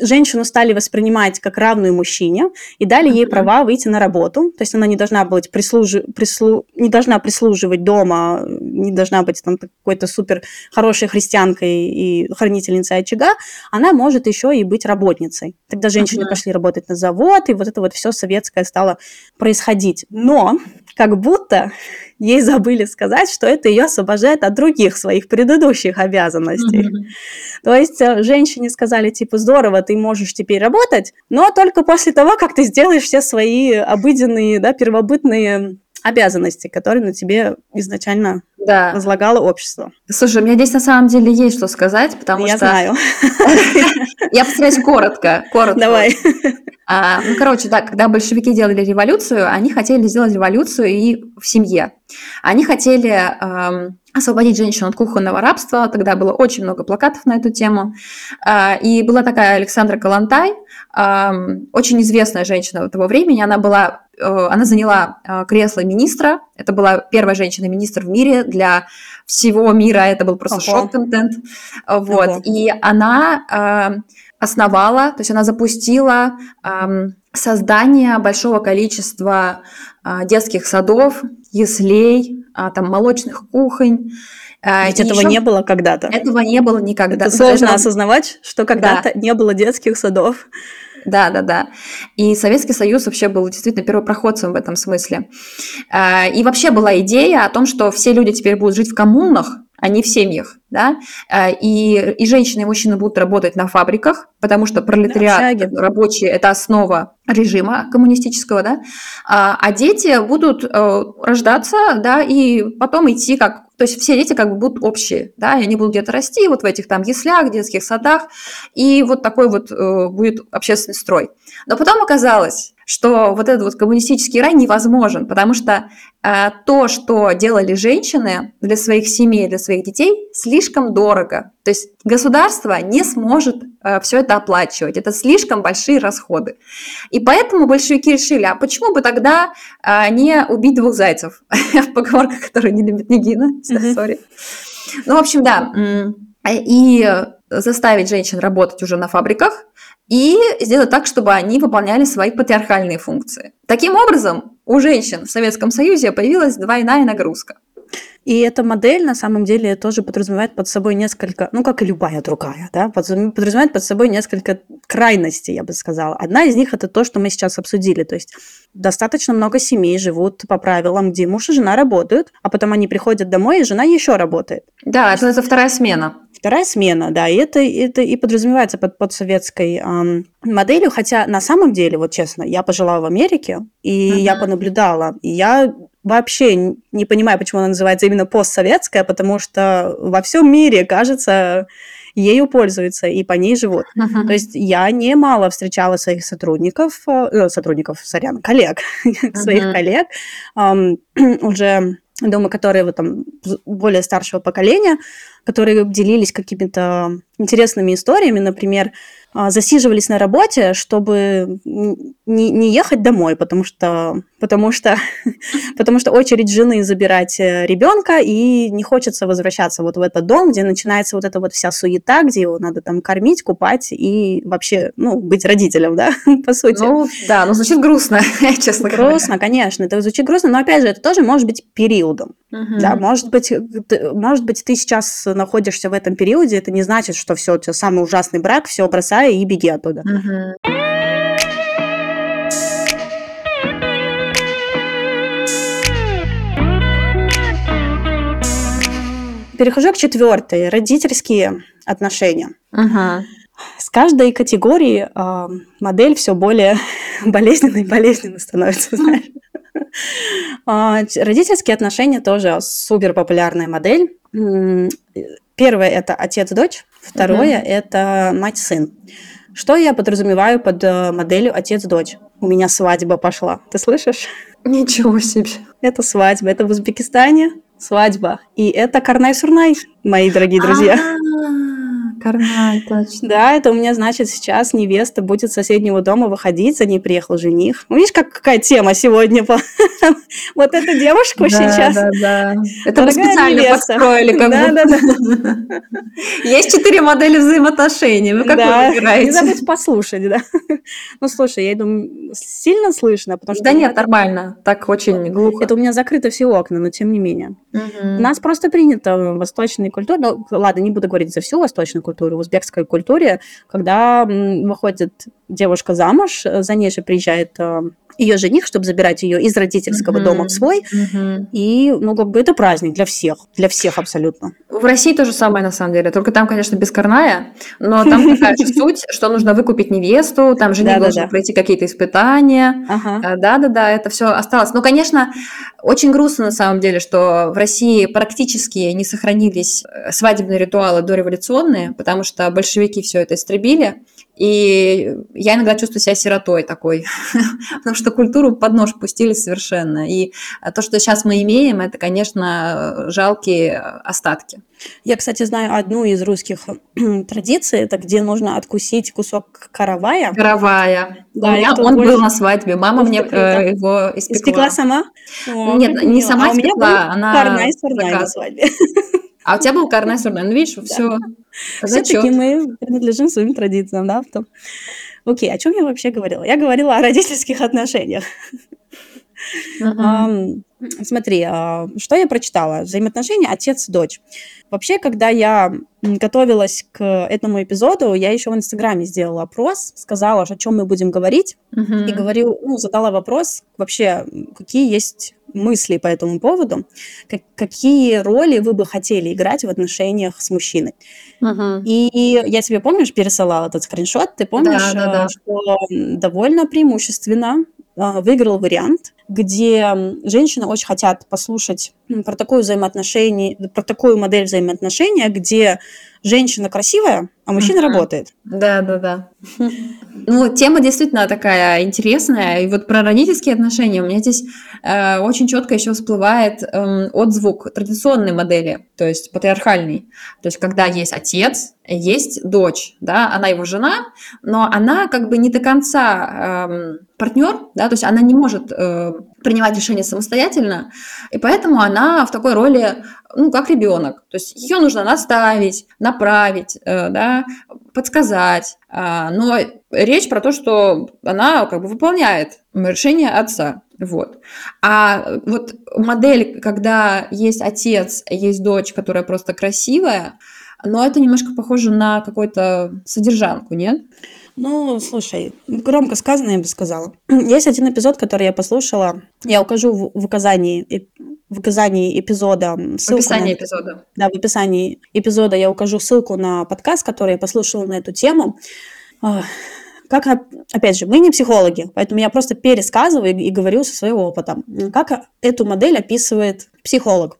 женщину стали воспринимать как равную мужчине и дали ей права выйти на работу. То есть она не должна быть прислужи, прислу, не должна прислуживать дома, не должна быть там какой-то супер хорошей христианкой и хранительницей очага. Она может еще и быть работницей. Тогда женщины uh-huh. пошли работать на завод, и вот это вот все советское стало происходить. Но как будто ей забыли сказать, что это ее освобождает от других своих предыдущих обязанностей. Mm-hmm. То есть э, женщине сказали, типа, здорово, ты можешь теперь работать, но только после того, как ты сделаешь все свои обыденные, да, первобытные обязанности, которые на тебе изначально да. возлагало общество. Слушай, у меня здесь на самом деле есть что сказать, потому Я что... Я знаю. Я постараюсь коротко, коротко. Давай. А, ну, короче, да, когда большевики делали революцию, они хотели сделать революцию и в семье. Они хотели эм, освободить женщину от кухонного рабства. Тогда было очень много плакатов на эту тему. Э, и была такая Александра Калантай, э, очень известная женщина того времени. Она была, она заняла э, кресло министра. Это была первая женщина-министр в мире для всего мира. Это был просто шок-контент. Вот. Ого. И она э, основала, то есть она запустила эм, создание большого количества э, детских садов, яслей, э, там молочных кухонь. Э, Ведь этого еще... не было когда-то. Этого не было никогда. Это сложно этого... осознавать, что когда-то да. не было детских садов. Да, да, да. И Советский Союз вообще был действительно первопроходцем в этом смысле. И вообще была идея о том, что все люди теперь будут жить в коммунах, а не в семьях. Да, э, и, и женщины и мужчины будут работать на фабриках, потому что пролетариат да, рабочие – это основа режима коммунистического, да, а, а дети будут э, рождаться, да, и потом идти как то есть все дети как бы будут общие, да, и они будут где-то расти вот в этих там яслях, детских садах, и вот такой вот э, будет общественный строй. Но потом оказалось, что вот этот вот коммунистический рай невозможен, потому что э, то, что делали женщины для своих семей, для своих детей, слишком дорого. То есть государство не сможет э, все это оплачивать. Это слишком большие расходы. И поэтому большевики решили, а почему бы тогда э, не убить двух зайцев? Поговорка, которую не любит Нигина. Сори. Ну, в общем, да. И заставить женщин работать уже на фабриках, и сделать так, чтобы они выполняли свои патриархальные функции. Таким образом, у женщин в Советском Союзе появилась двойная нагрузка. И эта модель, на самом деле, тоже подразумевает под собой несколько, ну, как и любая другая, да, подразумевает под собой несколько крайностей, я бы сказала. Одна из них – это то, что мы сейчас обсудили. То есть достаточно много семей живут по правилам, где муж и жена работают, а потом они приходят домой, и жена еще работает. Да, это, это вторая смена. Вторая смена, да, и это, это и подразумевается под, под советской эм, моделью, хотя на самом деле, вот честно, я пожила в Америке, и uh-huh. я понаблюдала, и я вообще не понимаю, почему она называется именно постсоветская, потому что во всем мире, кажется, ею пользуются и по ней живут. Uh-huh. То есть я немало встречала своих сотрудников, э, сотрудников, сорян, коллег, uh-huh. своих коллег, эм, уже думаю, которые вот там более старшего поколения, которые делились какими-то интересными историями, например, а, засиживались на работе, чтобы не, не ехать домой, потому что, потому, что, потому что очередь жены забирать э, ребенка, и не хочется возвращаться вот в этот дом, где начинается вот эта вот вся суета, где его надо там кормить, купать и вообще, ну, быть родителем, да, по сути. Ну, да, но звучит грустно, честно говоря. Грустно, конечно, это звучит грустно, но, опять же, это тоже может быть периодом, uh-huh. да, может быть, ты, может быть, ты сейчас находишься в этом периоде, это не значит, что все, у тебя самый ужасный брак, все бросай и беги оттуда. Uh-huh. Перехожу к четвертой. Родительские отношения. Uh-huh. С каждой категории э, модель все более болезненной и болезненной становится, знаешь. А, родительские отношения тоже супер популярная модель. Первое это отец-дочь, второе uh-huh. это мать-сын. Что я подразумеваю под э, моделью отец-дочь? У меня свадьба пошла. Ты слышишь? Ничего себе. Это свадьба. Это в Узбекистане свадьба. И это Карнай-Сурнай, мои дорогие друзья. Карнай, точно. Да, это у меня, значит, сейчас невеста будет с соседнего дома выходить, за ней приехал жених. Ну, видишь, как, какая тема сегодня? Вот эту девушку сейчас. Да, да. Это мы специально подстроили. Да, да, да. Есть четыре модели взаимоотношений. Вы как да, выбираете? Не забудь послушать, да. Ну, слушай, я думаю, сильно слышно, потому что... Да нет, нормально. Так очень глухо. Это у меня закрыты все окна, но тем не менее. У нас просто принято в восточной культуре, ну, ладно, не буду говорить за всю восточную культуру, в узбекской культуре, когда выходит девушка замуж, за ней же приезжает э, ее жених, чтобы забирать ее из родительского mm-hmm. дома в свой. Mm-hmm. И, ну, как бы это праздник для всех, для всех абсолютно. В России то же самое, на самом деле, только там, конечно, без карная, но там такая же суть, что нужно выкупить невесту, там жених должен пройти какие-то испытания. Э, да-да-да, это все осталось. Но, конечно, очень грустно, на самом деле, что в России практически не сохранились э, свадебные ритуалы дореволюционные, потому что большевики все это истребили. И я иногда чувствую себя сиротой такой, потому что культуру под нож пустили совершенно. И то, что сейчас мы имеем, это, конечно, жалкие остатки. Я, кстати, знаю одну из русских традиций, это где нужно откусить кусок каравая. Каравая. Да, меня, он больше... был на свадьбе. Мама мне э, его испекла. Испекла сама? О, Нет, не сама а испекла, она... Карнай на свадьбе. А у тебя был карнай сурнай. Ну, видишь, все. Все-таки мы принадлежим своим традициям, да, в том. Окей, о чем я вообще говорила? Я говорила о родительских отношениях. Uh-huh. Смотри, а, что я прочитала? Взаимоотношения отец-дочь. Вообще, когда я готовилась к этому эпизоду, я еще в Инстаграме сделала опрос, сказала, о чем мы будем говорить, uh-huh. и говорю, ну, задала вопрос вообще, какие есть мысли по этому поводу. Как, какие роли вы бы хотели играть в отношениях с мужчиной? И я тебе, помнишь, пересылала этот скриншот, ты помнишь, да, да, да. что довольно преимущественно а, выиграл вариант, где женщины очень хотят послушать про такое взаимоотношение, про такую модель взаимоотношения, где женщина красивая, а мужчина uh-huh. работает. Да, да, да. Ну, тема действительно такая интересная. И вот про родительские отношения у меня здесь э, очень четко еще всплывает э, отзвук традиционной модели, то есть патриархальной. То есть когда есть отец, есть дочь, да, она его жена, но она как бы не до конца э, партнер, да, то есть она не может э, принимать решения самостоятельно, и поэтому она в такой роли, ну, как ребенок. То есть ее нужно наставить, направить, э, да, подсказать. Э, но речь про то, что она как бы выполняет решение отца. Вот. А вот модель, когда есть отец, есть дочь, которая просто красивая, но это немножко похоже на какую-то содержанку, нет? Ну, слушай, громко сказано, я бы сказала. Есть один эпизод, который я послушала. Я укажу в, в указании в указании эпизода ссылку в описании на, эпизода. Да, в описании эпизода я укажу ссылку на подкаст, который я послушала на эту тему. Как, опять же, мы не психологи, поэтому я просто пересказываю и, и говорю со своего опыта. Как эту модель описывает психолог.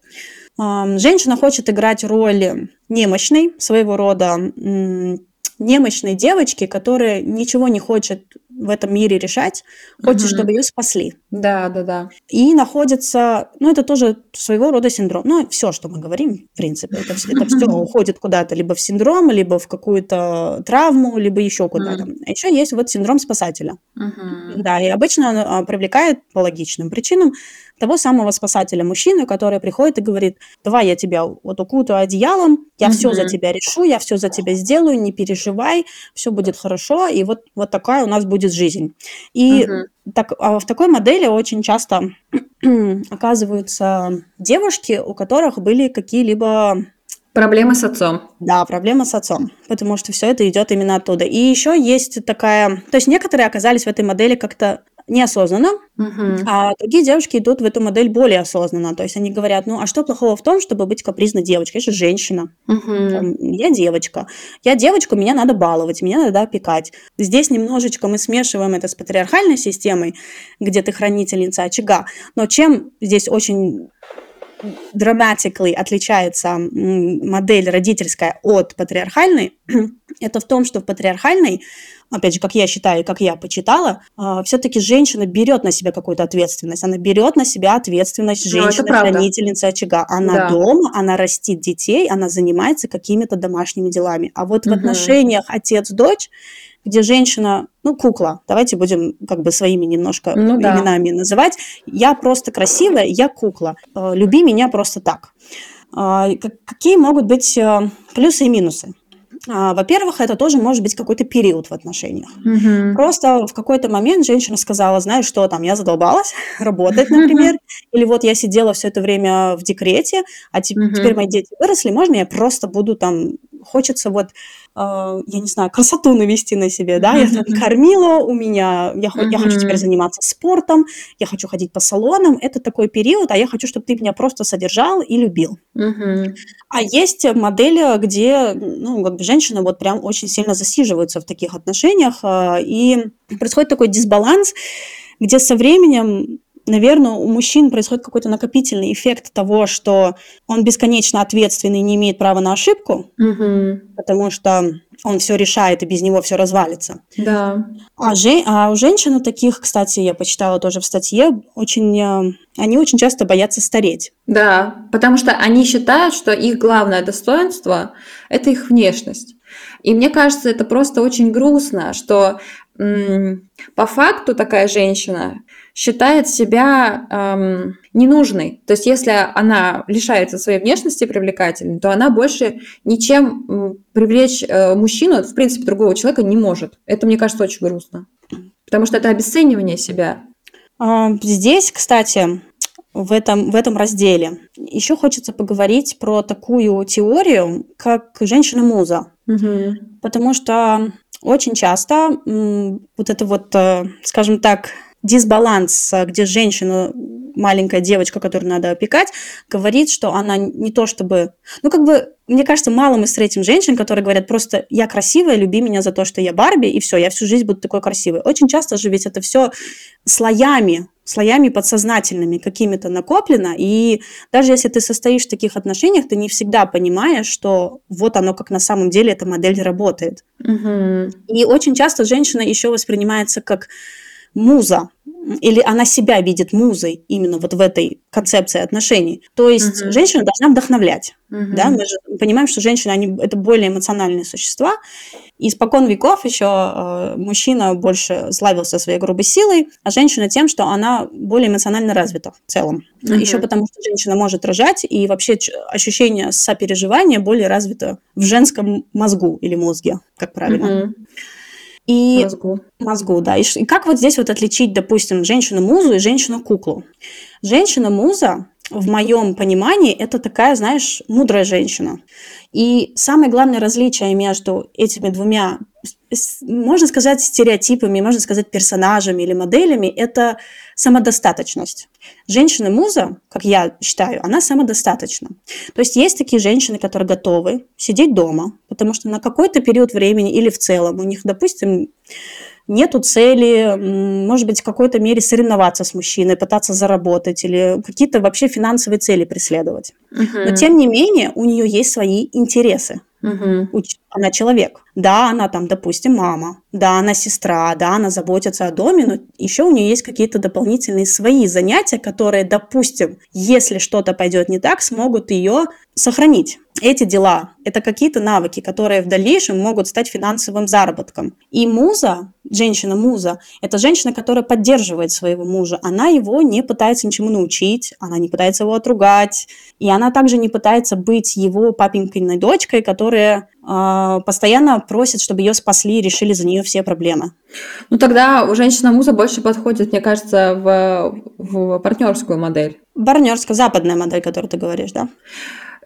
Женщина хочет играть роль немощной, своего рода немощной девочки, которая ничего не хочет в этом мире решать, хочет, угу. чтобы ее спасли. Да, да, да. И находится, ну, это тоже своего рода синдром. Ну, все, что мы говорим, в принципе, это, это все уходит куда-то, либо в синдром, либо в какую-то травму, либо еще куда-то. А еще есть вот синдром спасателя. Да, и обычно он а, привлекает по логичным причинам того самого спасателя мужчины, который приходит и говорит, давай я тебя вот укутаю одеялом, я все за тебя решу, я все за тебя сделаю, не переживай, все будет хорошо, и вот, вот такая у нас будет жизнь. И так, а в такой модели очень часто оказываются девушки, у которых были какие-либо Проблемы с отцом. Да, проблема с отцом, потому что все это идет именно оттуда. И еще есть такая, то есть некоторые оказались в этой модели как-то неосознанно, uh-huh. а другие девушки идут в эту модель более осознанно. То есть они говорят, ну а что плохого в том, чтобы быть капризной девочкой? Я же женщина. Uh-huh. Я девочка. Я девочка, меня надо баловать, меня надо опекать. Здесь немножечко мы смешиваем это с патриархальной системой, где ты хранительница очага. Но чем здесь очень dramatically отличается модель родительская от патриархальной, это в том, что в патриархальной опять же, как я считаю, как я почитала, э, все-таки женщина берет на себя какую-то ответственность. Она берет на себя ответственность ну, женщины-хранительницы очага. Она да. дома, она растит детей, она занимается какими-то домашними делами. А вот угу. в отношениях отец-дочь, где женщина, ну, кукла, давайте будем как бы своими немножко ну, именами да. называть. Я просто красивая, я кукла. Э, люби меня просто так. Э, какие могут быть э, плюсы и минусы? Во-первых, это тоже может быть какой-то период в отношениях. Угу. Просто в какой-то момент женщина сказала, знаешь что, там, я задолбалась работать, например, или вот я сидела все это время в декрете, а теперь мои дети выросли, можно я просто буду там хочется вот, э, я не знаю, красоту навести на себе, да, я там кормила, у меня, я, я хочу теперь заниматься спортом, я хочу ходить по салонам, это такой период, а я хочу, чтобы ты меня просто содержал и любил. А есть модели, где, ну, как бы женщины вот прям очень сильно засиживаются в таких отношениях, э, и происходит такой дисбаланс, где со временем наверное, у мужчин происходит какой-то накопительный эффект того, что он бесконечно ответственный и не имеет права на ошибку, угу. потому что он все решает, и без него все развалится. Да. А, же, а у женщин таких, кстати, я почитала тоже в статье, очень, э, они очень часто боятся стареть. Да, потому что они считают, что их главное достоинство – это их внешность. И мне кажется, это просто очень грустно, что по факту такая женщина считает себя эм, ненужной. То есть, если она лишается своей внешности привлекательной, то она больше ничем привлечь э, мужчину, в принципе, другого человека не может. Это, мне кажется, очень грустно. Потому что это обесценивание себя. А, здесь, кстати, в этом, в этом разделе. Еще хочется поговорить про такую теорию, как женщина-муза. Угу. Потому что очень часто вот это вот, э, скажем так, дисбаланс, где женщина маленькая девочка, которую надо опекать, говорит, что она не то чтобы... Ну, как бы, мне кажется, мало мы встретим женщин, которые говорят просто «я красивая, люби меня за то, что я Барби, и все, я всю жизнь буду такой красивой». Очень часто же ведь это все слоями, слоями подсознательными какими-то накоплено, и даже если ты состоишь в таких отношениях, ты не всегда понимаешь, что вот оно как на самом деле эта модель работает. Угу. И очень часто женщина еще воспринимается как муза, или она себя видит музой именно вот в этой концепции отношений. То есть угу. женщина должна вдохновлять. Угу. Да? Мы же понимаем, что женщины они, это более эмоциональные существа. И испокон веков еще э, мужчина больше славился своей грубой силой, а женщина тем, что она более эмоционально развита в целом. Угу. Еще потому, что женщина может рожать, и вообще ощущение сопереживания более развито в женском мозгу или мозге, как правильно. Угу. И мозгу. Мозгу, да. И, и как вот здесь вот отличить, допустим, женщину-музу и женщину-куклу? Женщина-муза, в моем понимании, это такая, знаешь, мудрая женщина. И самое главное различие между этими двумя, можно сказать, стереотипами, можно сказать, персонажами или моделями, это самодостаточность. Женщина-муза, как я считаю, она самодостаточна. То есть есть такие женщины, которые готовы сидеть дома, потому что на какой-то период времени или в целом у них, допустим, нету цели, может быть, в какой-то мере соревноваться с мужчиной, пытаться заработать или какие-то вообще финансовые цели преследовать. Uh-huh. Но тем не менее у нее есть свои интересы. Угу. Она человек. Да, она там, допустим, мама. Да, она сестра. Да, она заботится о доме, но еще у нее есть какие-то дополнительные свои занятия, которые, допустим, если что-то пойдет не так, смогут ее сохранить. Эти дела – это какие-то навыки, которые в дальнейшем могут стать финансовым заработком. И муза, женщина-муза, это женщина, которая поддерживает своего мужа. Она его не пытается ничему научить, она не пытается его отругать, и она также не пытается быть его папенькиной дочкой, которая э, постоянно просит, чтобы ее спасли и решили за нее все проблемы. Ну тогда у женщина-муза больше подходит, мне кажется, в, в партнерскую модель. Партнерская, западная модель, которую ты говоришь, да?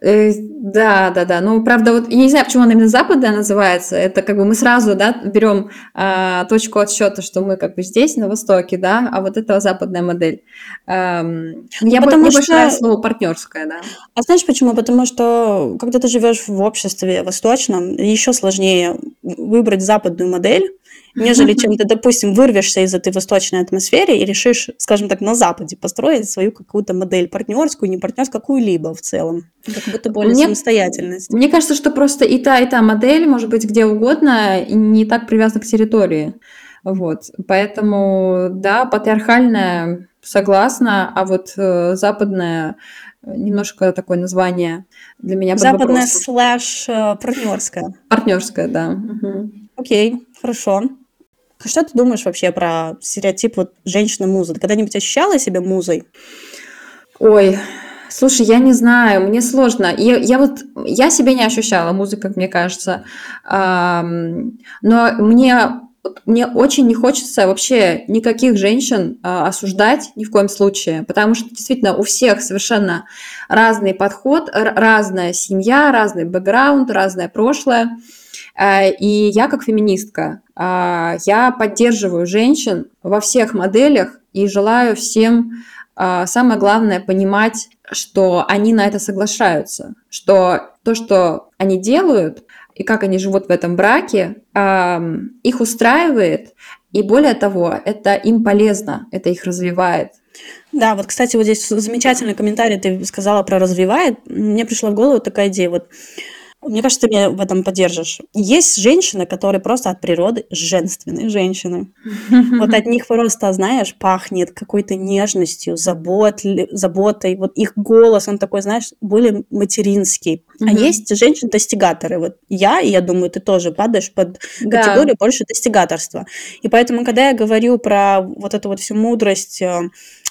Э, да, да, да. Ну, правда, вот я не знаю, почему она именно западная называется. Это как бы мы сразу, да, берем а, точку отсчета, что мы как бы здесь, на Востоке, да, а вот это западная модель. Эм, ну, я потому больше что... слово партнерская, да. А знаешь почему? Потому что когда ты живешь в обществе восточном, еще сложнее выбрать западную модель, нежели чем ты, допустим, вырвешься из этой восточной атмосферы и решишь, скажем так, на Западе построить свою какую-то модель партнерскую, не партнерскую, какую-либо в целом. Как будто более мне, самостоятельность. Мне кажется, что просто и та, и та модель может быть где угодно и не так привязана к территории. Вот. Поэтому, да, патриархальная согласна, а вот э, западная немножко такое название для меня Западная слэш э, партнерская. Партнерская, да. Угу. Окей, хорошо. Что ты думаешь вообще про стереотип вот женщина-муза? Ты когда-нибудь ощущала себя музой? Ой, слушай, я не знаю, мне сложно. Я, я вот, я себя не ощущала музыкой, как мне кажется. но мне мне очень не хочется вообще никаких женщин э, осуждать ни в коем случае, потому что действительно у всех совершенно разный подход, разная семья, разный бэкграунд, разное прошлое. Э, и я как феминистка, э, я поддерживаю женщин во всех моделях и желаю всем э, самое главное понимать, что они на это соглашаются, что то, что они делают и как они живут в этом браке, их устраивает, и более того, это им полезно, это их развивает. Да, вот, кстати, вот здесь замечательный комментарий ты сказала про развивает. Мне пришла в голову такая идея. Вот мне кажется, ты меня в этом поддержишь. Есть женщины, которые просто от природы женственные женщины. Вот от них просто, знаешь, пахнет какой-то нежностью, забот, заботой. Вот их голос, он такой, знаешь, более материнский. А есть женщины-достигаторы. Вот я, и я думаю, ты тоже падаешь под категорию больше достигаторства. И поэтому, когда я говорю про вот эту вот всю мудрость э,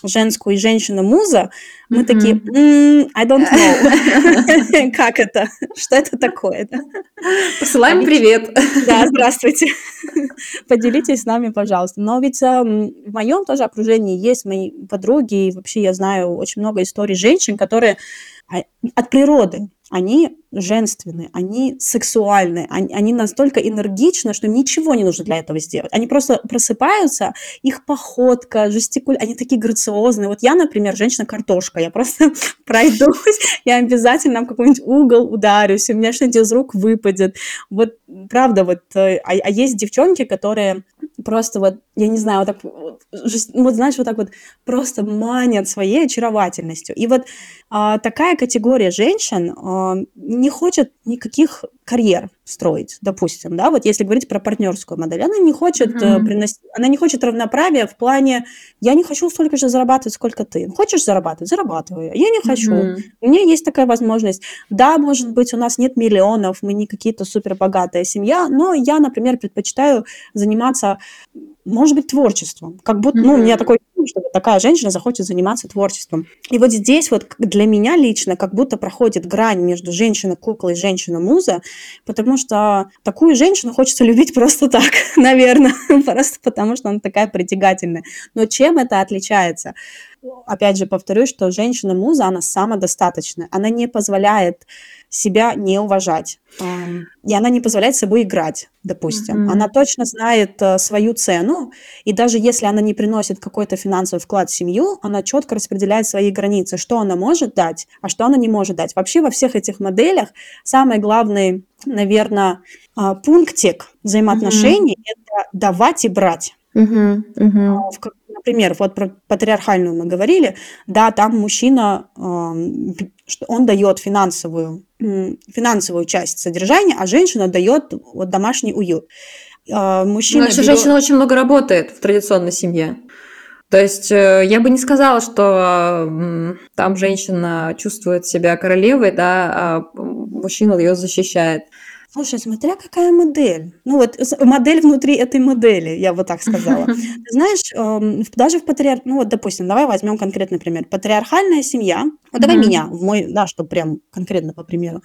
женскую и женщина-муза, мы mm-hmm. такие, mm, I don't know. как это? Что это такое? Посылаем привет. Да, здравствуйте. Поделитесь с нами, пожалуйста. Но ведь в моем тоже окружении есть мои подруги, и вообще я знаю очень много историй женщин, которые а, от природы они женственные, они сексуальные, они, они настолько энергичны, что ничего не нужно для этого сделать. Они просто просыпаются, их походка, жестикуль, они такие грациозные. Вот я, например, женщина-картошка, я просто пройдусь, я обязательно в какой-нибудь угол ударюсь, у меня что-нибудь из рук выпадет. Вот правда, вот, э, а, а есть девчонки, которые просто вот, я не знаю, вот так, вот, вот знаешь, вот так вот просто манят своей очаровательностью. И вот а, такая категория женщин а, не хочет никаких карьер строить, допустим, да, вот если говорить про партнерскую модель, она не хочет mm-hmm. приносить, она не хочет равноправия в плане, я не хочу столько же зарабатывать, сколько ты. Хочешь зарабатывать, зарабатывай. Я не хочу. Mm-hmm. У меня есть такая возможность. Да, может быть, у нас нет миллионов, мы не какие-то супер богатая семья, но я, например, предпочитаю заниматься может быть, творчеством. Как будто, mm-hmm. ну, у меня такой что такая женщина захочет заниматься творчеством. И вот здесь вот для меня лично как будто проходит грань между женщиной-куклой и женщиной-муза, потому что такую женщину хочется любить просто так, наверное, просто потому что она такая притягательная. Но чем это отличается? Опять же, повторюсь, что женщина-муза, она самодостаточная, она не позволяет себя не уважать. И она не позволяет собой играть, допустим. Mm-hmm. Она точно знает э, свою цену, и даже если она не приносит какой-то финансовый вклад в семью, она четко распределяет свои границы, что она может дать, а что она не может дать. Вообще во всех этих моделях самый главный, наверное, а, пунктик взаимоотношений mm-hmm. это давать и брать. Uh-huh, uh-huh. Например, вот про патриархальную мы говорили, да, там мужчина, он дает финансовую, финансовую часть содержания, а женщина дает вот домашний уют. А, мужчина Значит, берет... женщина очень много работает в традиционной семье. То есть э, я бы не сказала, что там женщина чувствует себя королевой, да, а мужчина ее защищает. Слушай, смотря какая модель. Ну вот модель внутри этой модели, я бы так сказала. знаешь, эм, даже в патриар... Ну вот, допустим, давай возьмем конкретный пример. Патриархальная семья. Вот давай меня, в мой, да, что прям конкретно по примеру.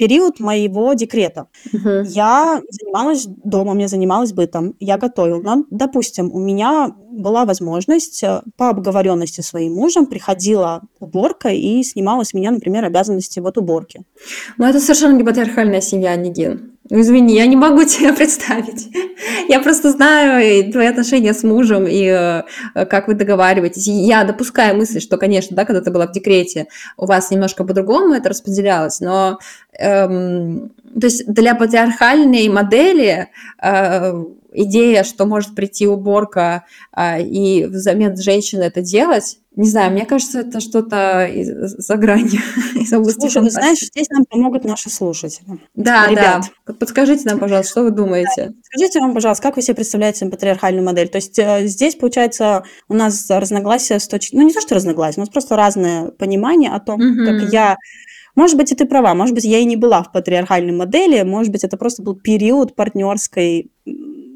Период моего декрета. Я занималась домом, я занималась бытом, я готовила. Но, допустим, у меня была возможность э, по обговоренности своим мужем приходила уборка и снимала с меня, например, обязанности вот уборки. Ну, это совершенно не патриархальная семья, Нигин. Ну, извини, я не могу тебя представить. Я просто знаю твои отношения с мужем и э, как вы договариваетесь. я допускаю мысль, что, конечно, да, когда ты была в декрете, у вас немножко по-другому это распределялось, но эм, то есть для патриархальной модели э, идея, что может прийти уборка э, и взамен женщины это делать, не знаю, мне кажется, это что-то за гранью, из области Слушай, ну знаешь, здесь нам помогут наши слушатели. Да, Ребят. да. Подскажите нам, пожалуйста, что вы думаете? Скажите нам, пожалуйста, как вы себе представляете патриархальную модель? То есть э, здесь, получается, у нас разногласия с точки... Ну, не то, что разногласия, у нас просто разное понимание о том, угу. как я может быть, и ты права, может быть, я и не была в патриархальной модели, может быть, это просто был период партнерской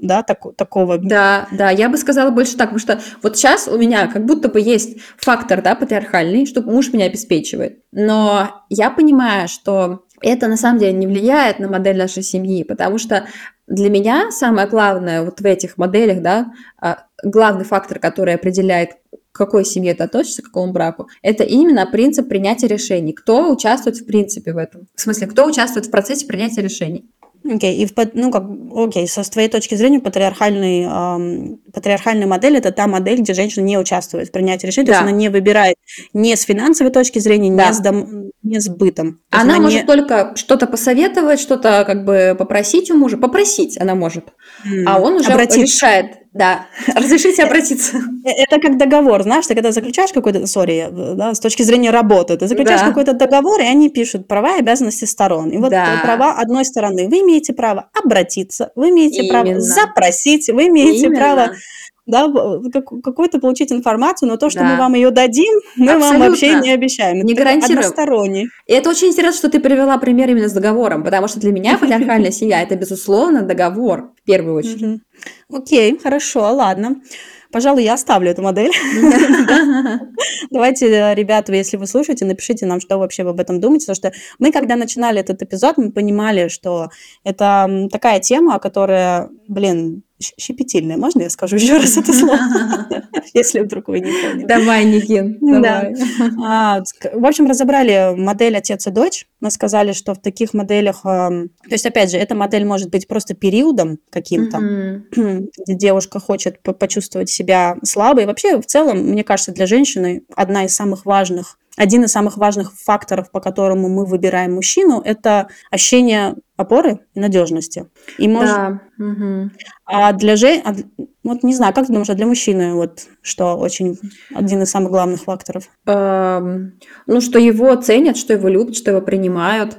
да, так, такого. Да, да, я бы сказала больше так, потому что вот сейчас у меня как будто бы есть фактор, да, патриархальный, что муж меня обеспечивает. Но я понимаю, что это на самом деле не влияет на модель нашей семьи, потому что для меня самое главное вот в этих моделях, да, а, главный фактор, который определяет, к какой семье это относится, к какому браку, это именно принцип принятия решений. Кто участвует в принципе в этом? В смысле, кто участвует в процессе принятия решений? Окей, и ну как, окей, со твоей точки зрения патриархальный, эм, патриархальная модель это та модель, где женщина не участвует в принятии решений, да. то есть она не выбирает не с финансовой точки зрения, да. не, с дом, не с бытом. Она, она может не... только что-то посоветовать, что-то как бы попросить у мужа, попросить она может, mm. а он уже Обратиться. решает, да, разрешите обратиться. Э, это как договор, знаешь, ты когда заключаешь какой-то, сори, да, с точки зрения работы, ты заключаешь да. какой-то договор, и они пишут права и обязанности сторон. И вот да. права одной стороны, вы имеете право обратиться, вы имеете Именно. право запросить, вы имеете Именно. право да, какую-то получить информацию, но то, что да. мы вам ее дадим, мы Абсолютно. вам вообще не обещаем. Не гарантируем. И это очень интересно, что ты привела пример именно с договором, потому что для меня патриархальная семья – это, безусловно, договор в первую очередь. Окей, хорошо, ладно. Пожалуй, я оставлю эту модель. Давайте, ребята, если вы слушаете, напишите нам, что вообще вы об этом думаете, потому что мы, когда начинали этот эпизод, мы понимали, что это такая тема, которая, блин, щепетильная. Можно я скажу еще раз это слово? Если вдруг вы не поняли. Давай, Никин, давай. А, в общем, разобрали модель отец и дочь. Мы сказали, что в таких моделях... То есть, опять же, эта модель может быть просто периодом каким-то, где девушка хочет почувствовать себя слабой. Вообще, в целом, мне кажется, для женщины одна из самых важных один из самых важных факторов, по которому мы выбираем мужчину, это ощущение опоры и надежности. И может... Да. Угу. А для же... А... Вот не знаю, как ты думаешь, а для мужчины вот что очень один из самых главных факторов? Эм, ну, что его ценят, что его любят, что его принимают,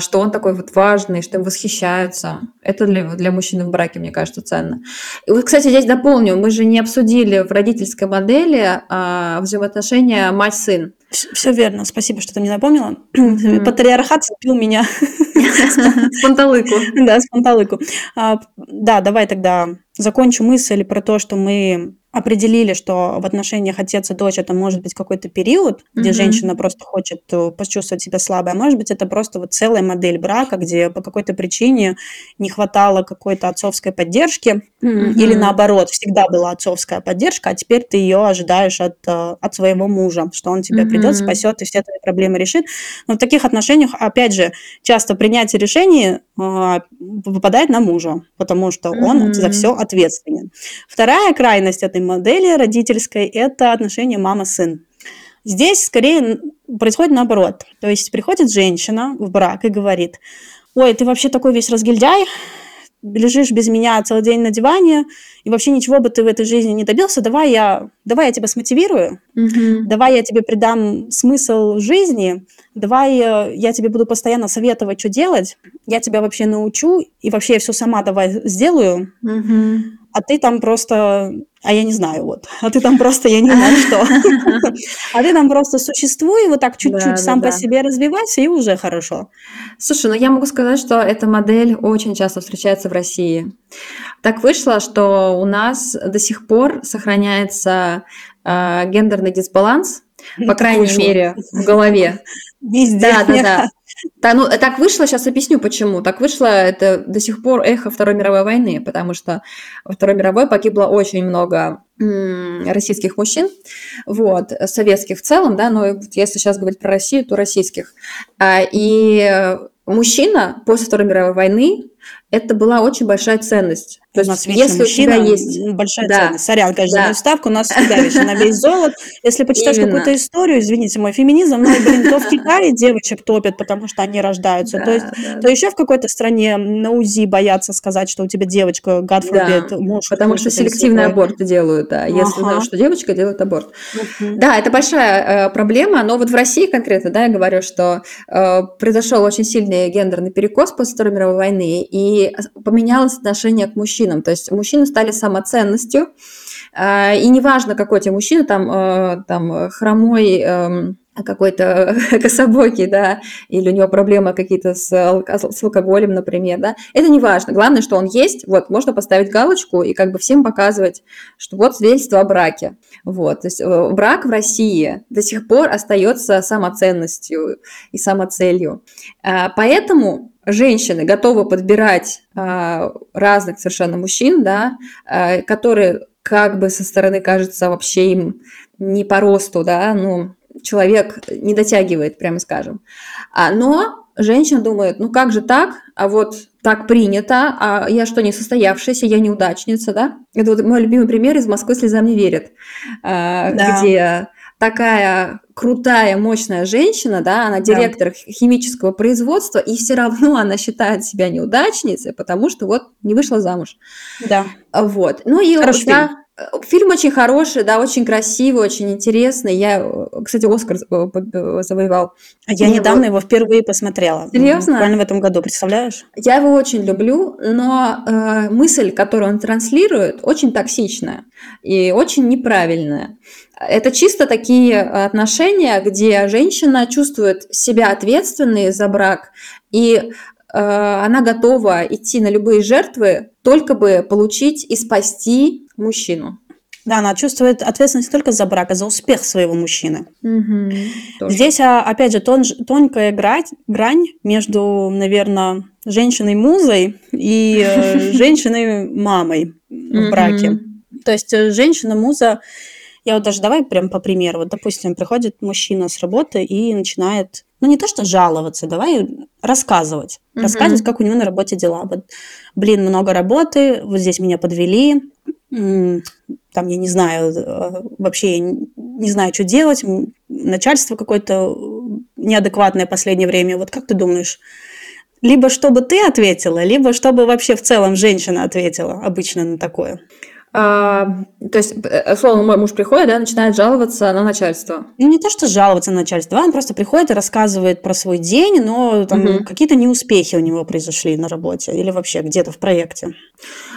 что он такой вот важный, что им восхищаются. Это для, для мужчины в браке, мне кажется, ценно. И вот, кстати, здесь дополню, мы же не обсудили в родительской модели а, взаимоотношения мать-сын. Все верно, спасибо, что ты мне напомнила. Mm-hmm. Патриархат сбил меня. С панталыку. Да, с панталыку. А, да, давай тогда закончу мысль про то, что мы определили, что в отношениях отец и дочь это может быть какой-то период, где mm-hmm. женщина просто хочет э, почувствовать себя слабой, а может быть это просто вот целая модель брака, где по какой-то причине не хватало какой-то отцовской поддержки, mm-hmm. или наоборот, всегда была отцовская поддержка, а теперь ты ее ожидаешь от, э, от своего мужа, что он тебя mm-hmm. придет, спасет и все твои проблемы решит. Но в таких отношениях, опять же, часто принятие решений выпадает на мужа, потому что mm-hmm. он за все ответственен. Вторая крайность этой модели родительской – это отношение мама-сын. Здесь скорее происходит наоборот. То есть приходит женщина в брак и говорит, ой, ты вообще такой весь разгильдяй, лежишь без меня целый день на диване, и вообще ничего бы ты в этой жизни не добился, давай я, давай я тебя смотивирую, mm-hmm. давай я тебе придам смысл жизни, давай э, я тебе буду постоянно советовать, что делать, я тебя вообще научу, и вообще я все сама давай сделаю. Mm-hmm а ты там просто, а я не знаю, вот, а ты там просто, я не знаю что, а ты там просто существуй, вот так чуть-чуть сам по себе развивайся, и уже хорошо. Слушай, ну я могу сказать, что эта модель очень часто встречается в России. Так вышло, что у нас до сих пор сохраняется э, гендерный дисбаланс, по крайней мере, в голове. Везде. Да, да, да. Да, ну, так вышло, сейчас объясню почему. Так вышло, это до сих пор эхо Второй мировой войны, потому что во Второй мировой погибло очень много российских мужчин, вот, советских в целом, да, но если сейчас говорить про Россию, то российских. А, и мужчина после Второй мировой войны это была очень большая ценность. То есть, если мужчина, у тебя есть большая да. ценность. Сорян, конечно, да. ставку, у нас всегда вещь на весь золот. Если почитаешь какую-то историю, извините, мой феминизм, ну, блин, то в Китае девочек топят, потому что они рождаются, да, то есть, да. то еще в какой-то стране на УЗИ боятся сказать, что у тебя девочка, God forbid, да, муж. Потому что селективный аборт делают, да, если ага. что девочка делает аборт. Угу. Да, это большая э, проблема, но вот в России конкретно, да, я говорю, что э, произошел очень сильный гендерный перекос после Второй мировой войны, и поменялось отношение к мужчинам. То есть мужчины стали самоценностью, а, и неважно, какой тебе мужчина, там, э, там хромой, эм, какой-то кособокий, да, или у него проблемы какие-то с, с алкоголем, например, да, это не важно. Главное, что он есть, вот, можно поставить галочку и как бы всем показывать, что вот свидетельство о браке. Вот, то есть э, брак в России до сих пор остается самоценностью и самоцелью. А, поэтому женщины готовы подбирать а, разных совершенно мужчин, да, а, которые как бы со стороны кажется вообще им не по росту, да, ну, человек не дотягивает, прямо скажем. А, но женщина думает, ну как же так, а вот так принято, а я что, не состоявшаяся, я неудачница, да? Это вот мой любимый пример из «Москвы слезам не верит», да. где такая крутая, мощная женщина, да, она директор да. химического производства, и все равно она считает себя неудачницей, потому что вот не вышла замуж. Да. Вот. Ну и Хороший я, Фильм очень хороший, да, очень красивый, очень интересный. Я, кстати, Оскар завоевал. А я недавно его впервые посмотрела. Серьезно? Буквально в этом году, представляешь? Я его очень люблю, но э, мысль, которую он транслирует, очень токсичная и очень неправильная. Это чисто такие отношения, где женщина чувствует себя ответственной за брак и Э, она готова идти на любые жертвы, только бы получить и спасти мужчину. Да, она чувствует ответственность только за брак, а за успех своего мужчины. Угу, Здесь, а, опять же, тон, тонкая грань, грань между, наверное, женщиной-музой и э, женщиной-мамой. в браке. То есть э, женщина-муза, я вот даже давай прям по примеру. Вот, допустим, приходит мужчина с работы и начинает, ну не то что жаловаться, давай рассказывать. Mm-hmm. Рассказывать, как у него на работе дела. Вот, блин, много работы, вот здесь меня подвели, там, я не знаю, э, вообще не знаю, что делать, начальство какое-то неадекватное в последнее время. Вот как ты думаешь, либо чтобы ты ответила, либо чтобы вообще в целом женщина ответила обычно на такое? А, то есть, э, условно, мой муж приходит, да, начинает жаловаться на начальство. Ну, не то, что жаловаться на начальство, он просто приходит и рассказывает про свой день, но там угу. какие-то неуспехи у него произошли на работе или вообще где-то в проекте.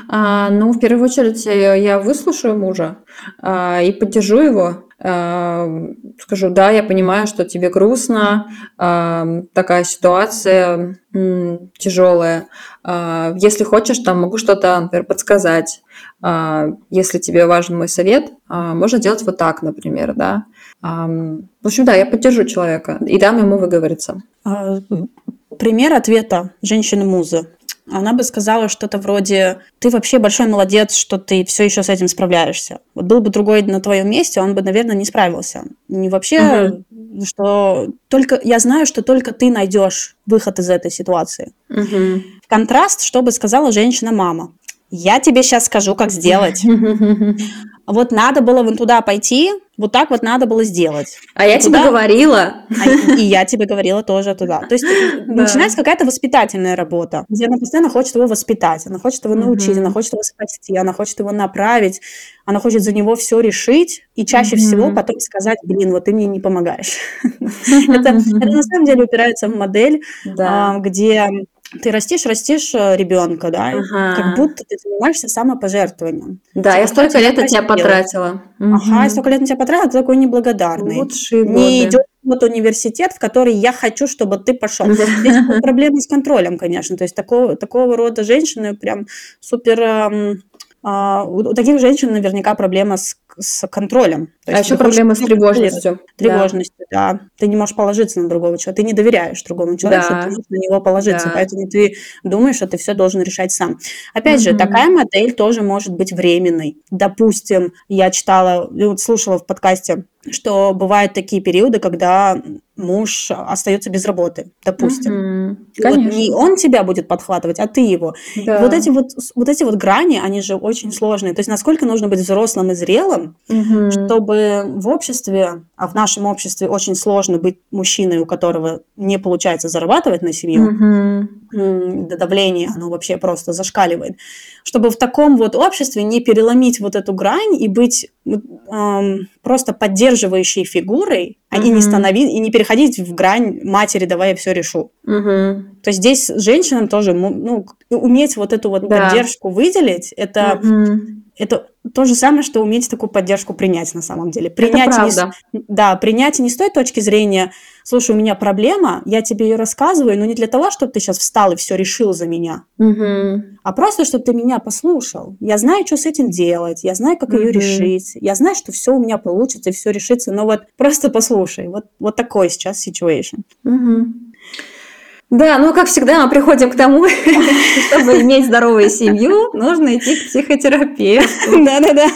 А, ну, в первую очередь, я, выслушаю мужа а, и поддержу его. А, скажу, да, я понимаю, что тебе грустно, а, такая ситуация тяжелая. А, если хочешь, там могу что-то, например, подсказать. Если тебе важен мой совет, можно делать вот так, например, да. В общем, да, я поддержу человека и дам ему выговориться. Пример ответа женщины-музы она бы сказала что-то вроде «Ты вообще большой молодец, что ты все еще с этим справляешься». Вот был бы другой на твоем месте, он бы, наверное, не справился. Не вообще, угу. что только я знаю, что только ты найдешь выход из этой ситуации. Угу. Контраст, что бы сказала женщина-мама. Я тебе сейчас скажу, как сделать. Вот надо было вон туда пойти, вот так вот надо было сделать. А я туда, тебе говорила. А, и я тебе говорила тоже туда. То есть да. начинается какая-то воспитательная работа, где она постоянно хочет его воспитать, она хочет его научить, она хочет его спасти, она хочет его направить, она хочет за него все решить, и чаще всего потом сказать, блин, вот ты мне не помогаешь. Это на самом деле упирается в модель, а, где ты растишь, растишь э, ребенка, да, ага. как будто ты занимаешься самопожертвованием. Да, я столько лет на тебя потратила. Ага, я столько лет на тебя потратила, ты такой неблагодарный. Лучшие Не идет вот университет, в который я хочу, чтобы ты пошел. Здесь проблемы с контролем, конечно. То есть такого, такого рода женщины прям супер а, у таких женщин наверняка проблема с, с контролем. То а еще проблемы с тревожностью. Тревожностью, да. да. Ты не можешь положиться на другого человека, ты не доверяешь другому человеку, да. ты можешь на него положиться, да. поэтому ты думаешь, что ты все должен решать сам. Опять угу. же, такая модель тоже может быть временной. Допустим, я читала, слушала в подкасте что бывают такие периоды, когда муж остается без работы, допустим. Угу, вот не он тебя будет подхватывать, а ты его. Да. вот эти вот, вот эти вот грани, они же очень сложные. То есть насколько нужно быть взрослым и зрелым, угу. чтобы в обществе, а в нашем обществе очень сложно быть мужчиной, у которого не получается зарабатывать на семью, угу. давление, оно вообще просто зашкаливает, чтобы в таком вот обществе не переломить вот эту грань и быть эм, просто поддерживающей фигурой, а и не становить и не переходить в грань матери, давай я все решу. Угу. То есть здесь женщинам тоже ну, уметь вот эту вот да. поддержку выделить, это, угу. это то же самое, что уметь такую поддержку принять на самом деле. Принять это правда. Не, да, принять не с той точки зрения, слушай, у меня проблема, я тебе ее рассказываю, но не для того, чтобы ты сейчас встал и все решил за меня, угу. а просто, чтобы ты меня послушал. Я знаю, что с этим делать, я знаю, как угу. ее решить, я знаю, что все у меня получится и все решится, но вот просто послушай. Вот, вот такой сейчас situation. Угу. Да, ну, как всегда, мы приходим к тому, чтобы иметь здоровую семью, нужно идти к психотерапевту. Да-да-да.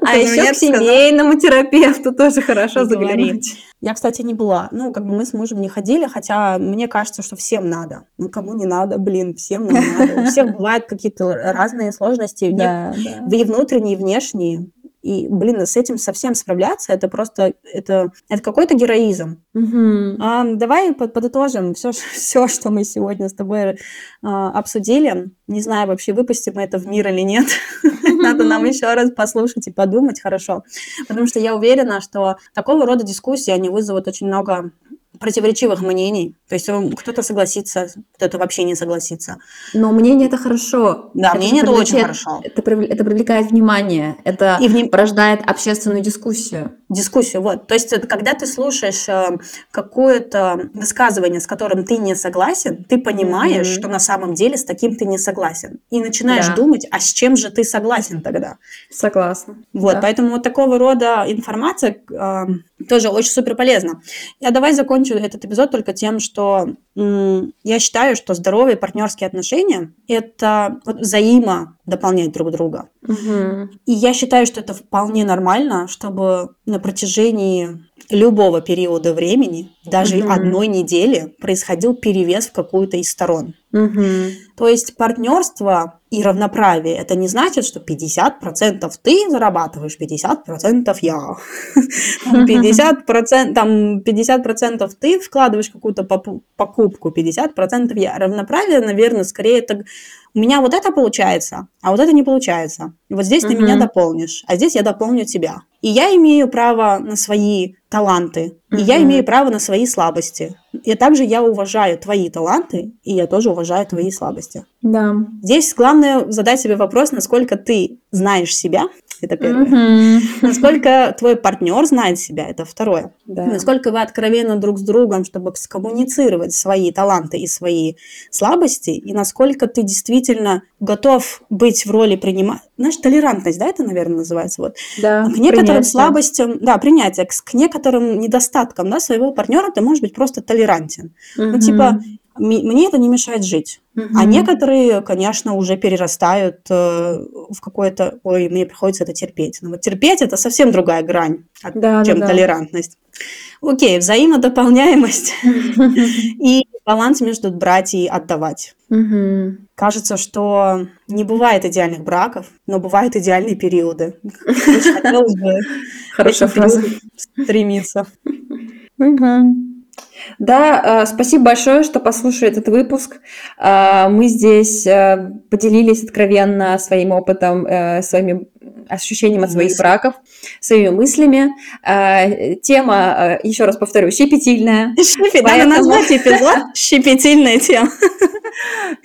А еще к семейному терапевту тоже хорошо заговорить. Я, кстати, не была. Ну, как бы мы с мужем не ходили, хотя мне кажется, что всем надо. Ну, кому не надо, блин, всем надо. У всех бывают какие-то разные сложности, да, да. и внутренние, и внешние. И, блин, с этим совсем справляться, это просто, это, это какой-то героизм. Угу. А, давай подытожим все, все, что мы сегодня с тобой а, обсудили. Не знаю, вообще выпустим мы это в мир или нет. Надо нам еще раз послушать и подумать хорошо. Потому что я уверена, что такого рода дискуссии, они вызовут очень много противоречивых мнений. То есть кто-то согласится, кто-то вообще не согласится. Но мнение это хорошо. Да, это мнение это очень хорошо. Это, это привлекает внимание, это и вним... порождает общественную дискуссию. Дискуссию, вот. То есть когда ты слушаешь э, какое-то высказывание, с которым ты не согласен, ты понимаешь, mm-hmm. что на самом деле с таким ты не согласен. И начинаешь да. думать, а с чем же ты согласен тогда? Согласна. Вот, да. поэтому вот такого рода информация э, тоже очень супер полезна. Я давай закончу этот эпизод только тем, что я считаю, что здоровые партнерские отношения – это вот взаимо дополнять друг друга. Мгм. И я считаю, что это вполне нормально, чтобы на протяжении любого периода времени, даже Мгм. одной недели, происходил перевес в какую-то из сторон. Мгм. То есть партнерство и равноправие это не значит, что 50% ты зарабатываешь, 50% я. Там 50%, там 50% ты вкладываешь какую-то покупку, 50% я. Равноправие, наверное, скорее это у меня вот это получается, а вот это не получается. Вот здесь ты меня дополнишь, а здесь я дополню тебя. И я имею право на свои таланты, и я имею право на свои слабости. И также я уважаю твои таланты, и я тоже уважаю твои слабости. Да. Здесь главное задать себе вопрос, насколько ты знаешь себя, это первое. Мгм. Насколько твой партнер знает себя, это второе. Да. Насколько вы откровенны друг с другом, чтобы скоммуницировать свои таланты и свои слабости, и насколько ты действительно готов быть в роли принимать. Знаешь, толерантность, да, это, наверное, называется. Вот. Да. К некоторым принятие. слабостям, да, принятие, к, к некоторым недостаткам да, своего партнера ты можешь быть просто толерантен. Ну, Мгм. типа, мне это не мешает жить. А Мгм. некоторые, конечно, уже перерастают э, в какое-то, ой, мне приходится это терпеть. Но вот терпеть это совсем другая грань, Да, чем да, да. толерантность. Окей, взаимодополняемость и баланс между брать и отдавать. Кажется, что не бывает идеальных браков, но бывают идеальные периоды. Хотелось бы Хорошая фраза. стремиться. Да, э, спасибо большое, что послушали этот выпуск. Э, Мы здесь э, поделились откровенно своим опытом, своими ощущением от своих Мысли. браков, своими мыслями. Э, Тема, э, еще раз повторю, щепетильная. Щепет, надо Поэтому- назвать эпизод «Щепетильная тема».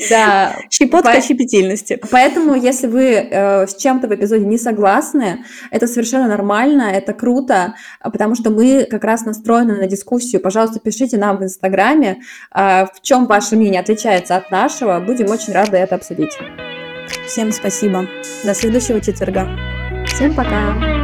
Да, Щепотка По- щепетильности. Поэтому, если вы э, с чем-то в эпизоде не согласны, это совершенно нормально, это круто, а, потому что мы как раз настроены на дискуссию. Пожалуйста, пишите нам в Инстаграме, э, в чем ваше мнение отличается от нашего. Будем очень рады это обсудить. Всем спасибо. До следующего четверга. Всем пока!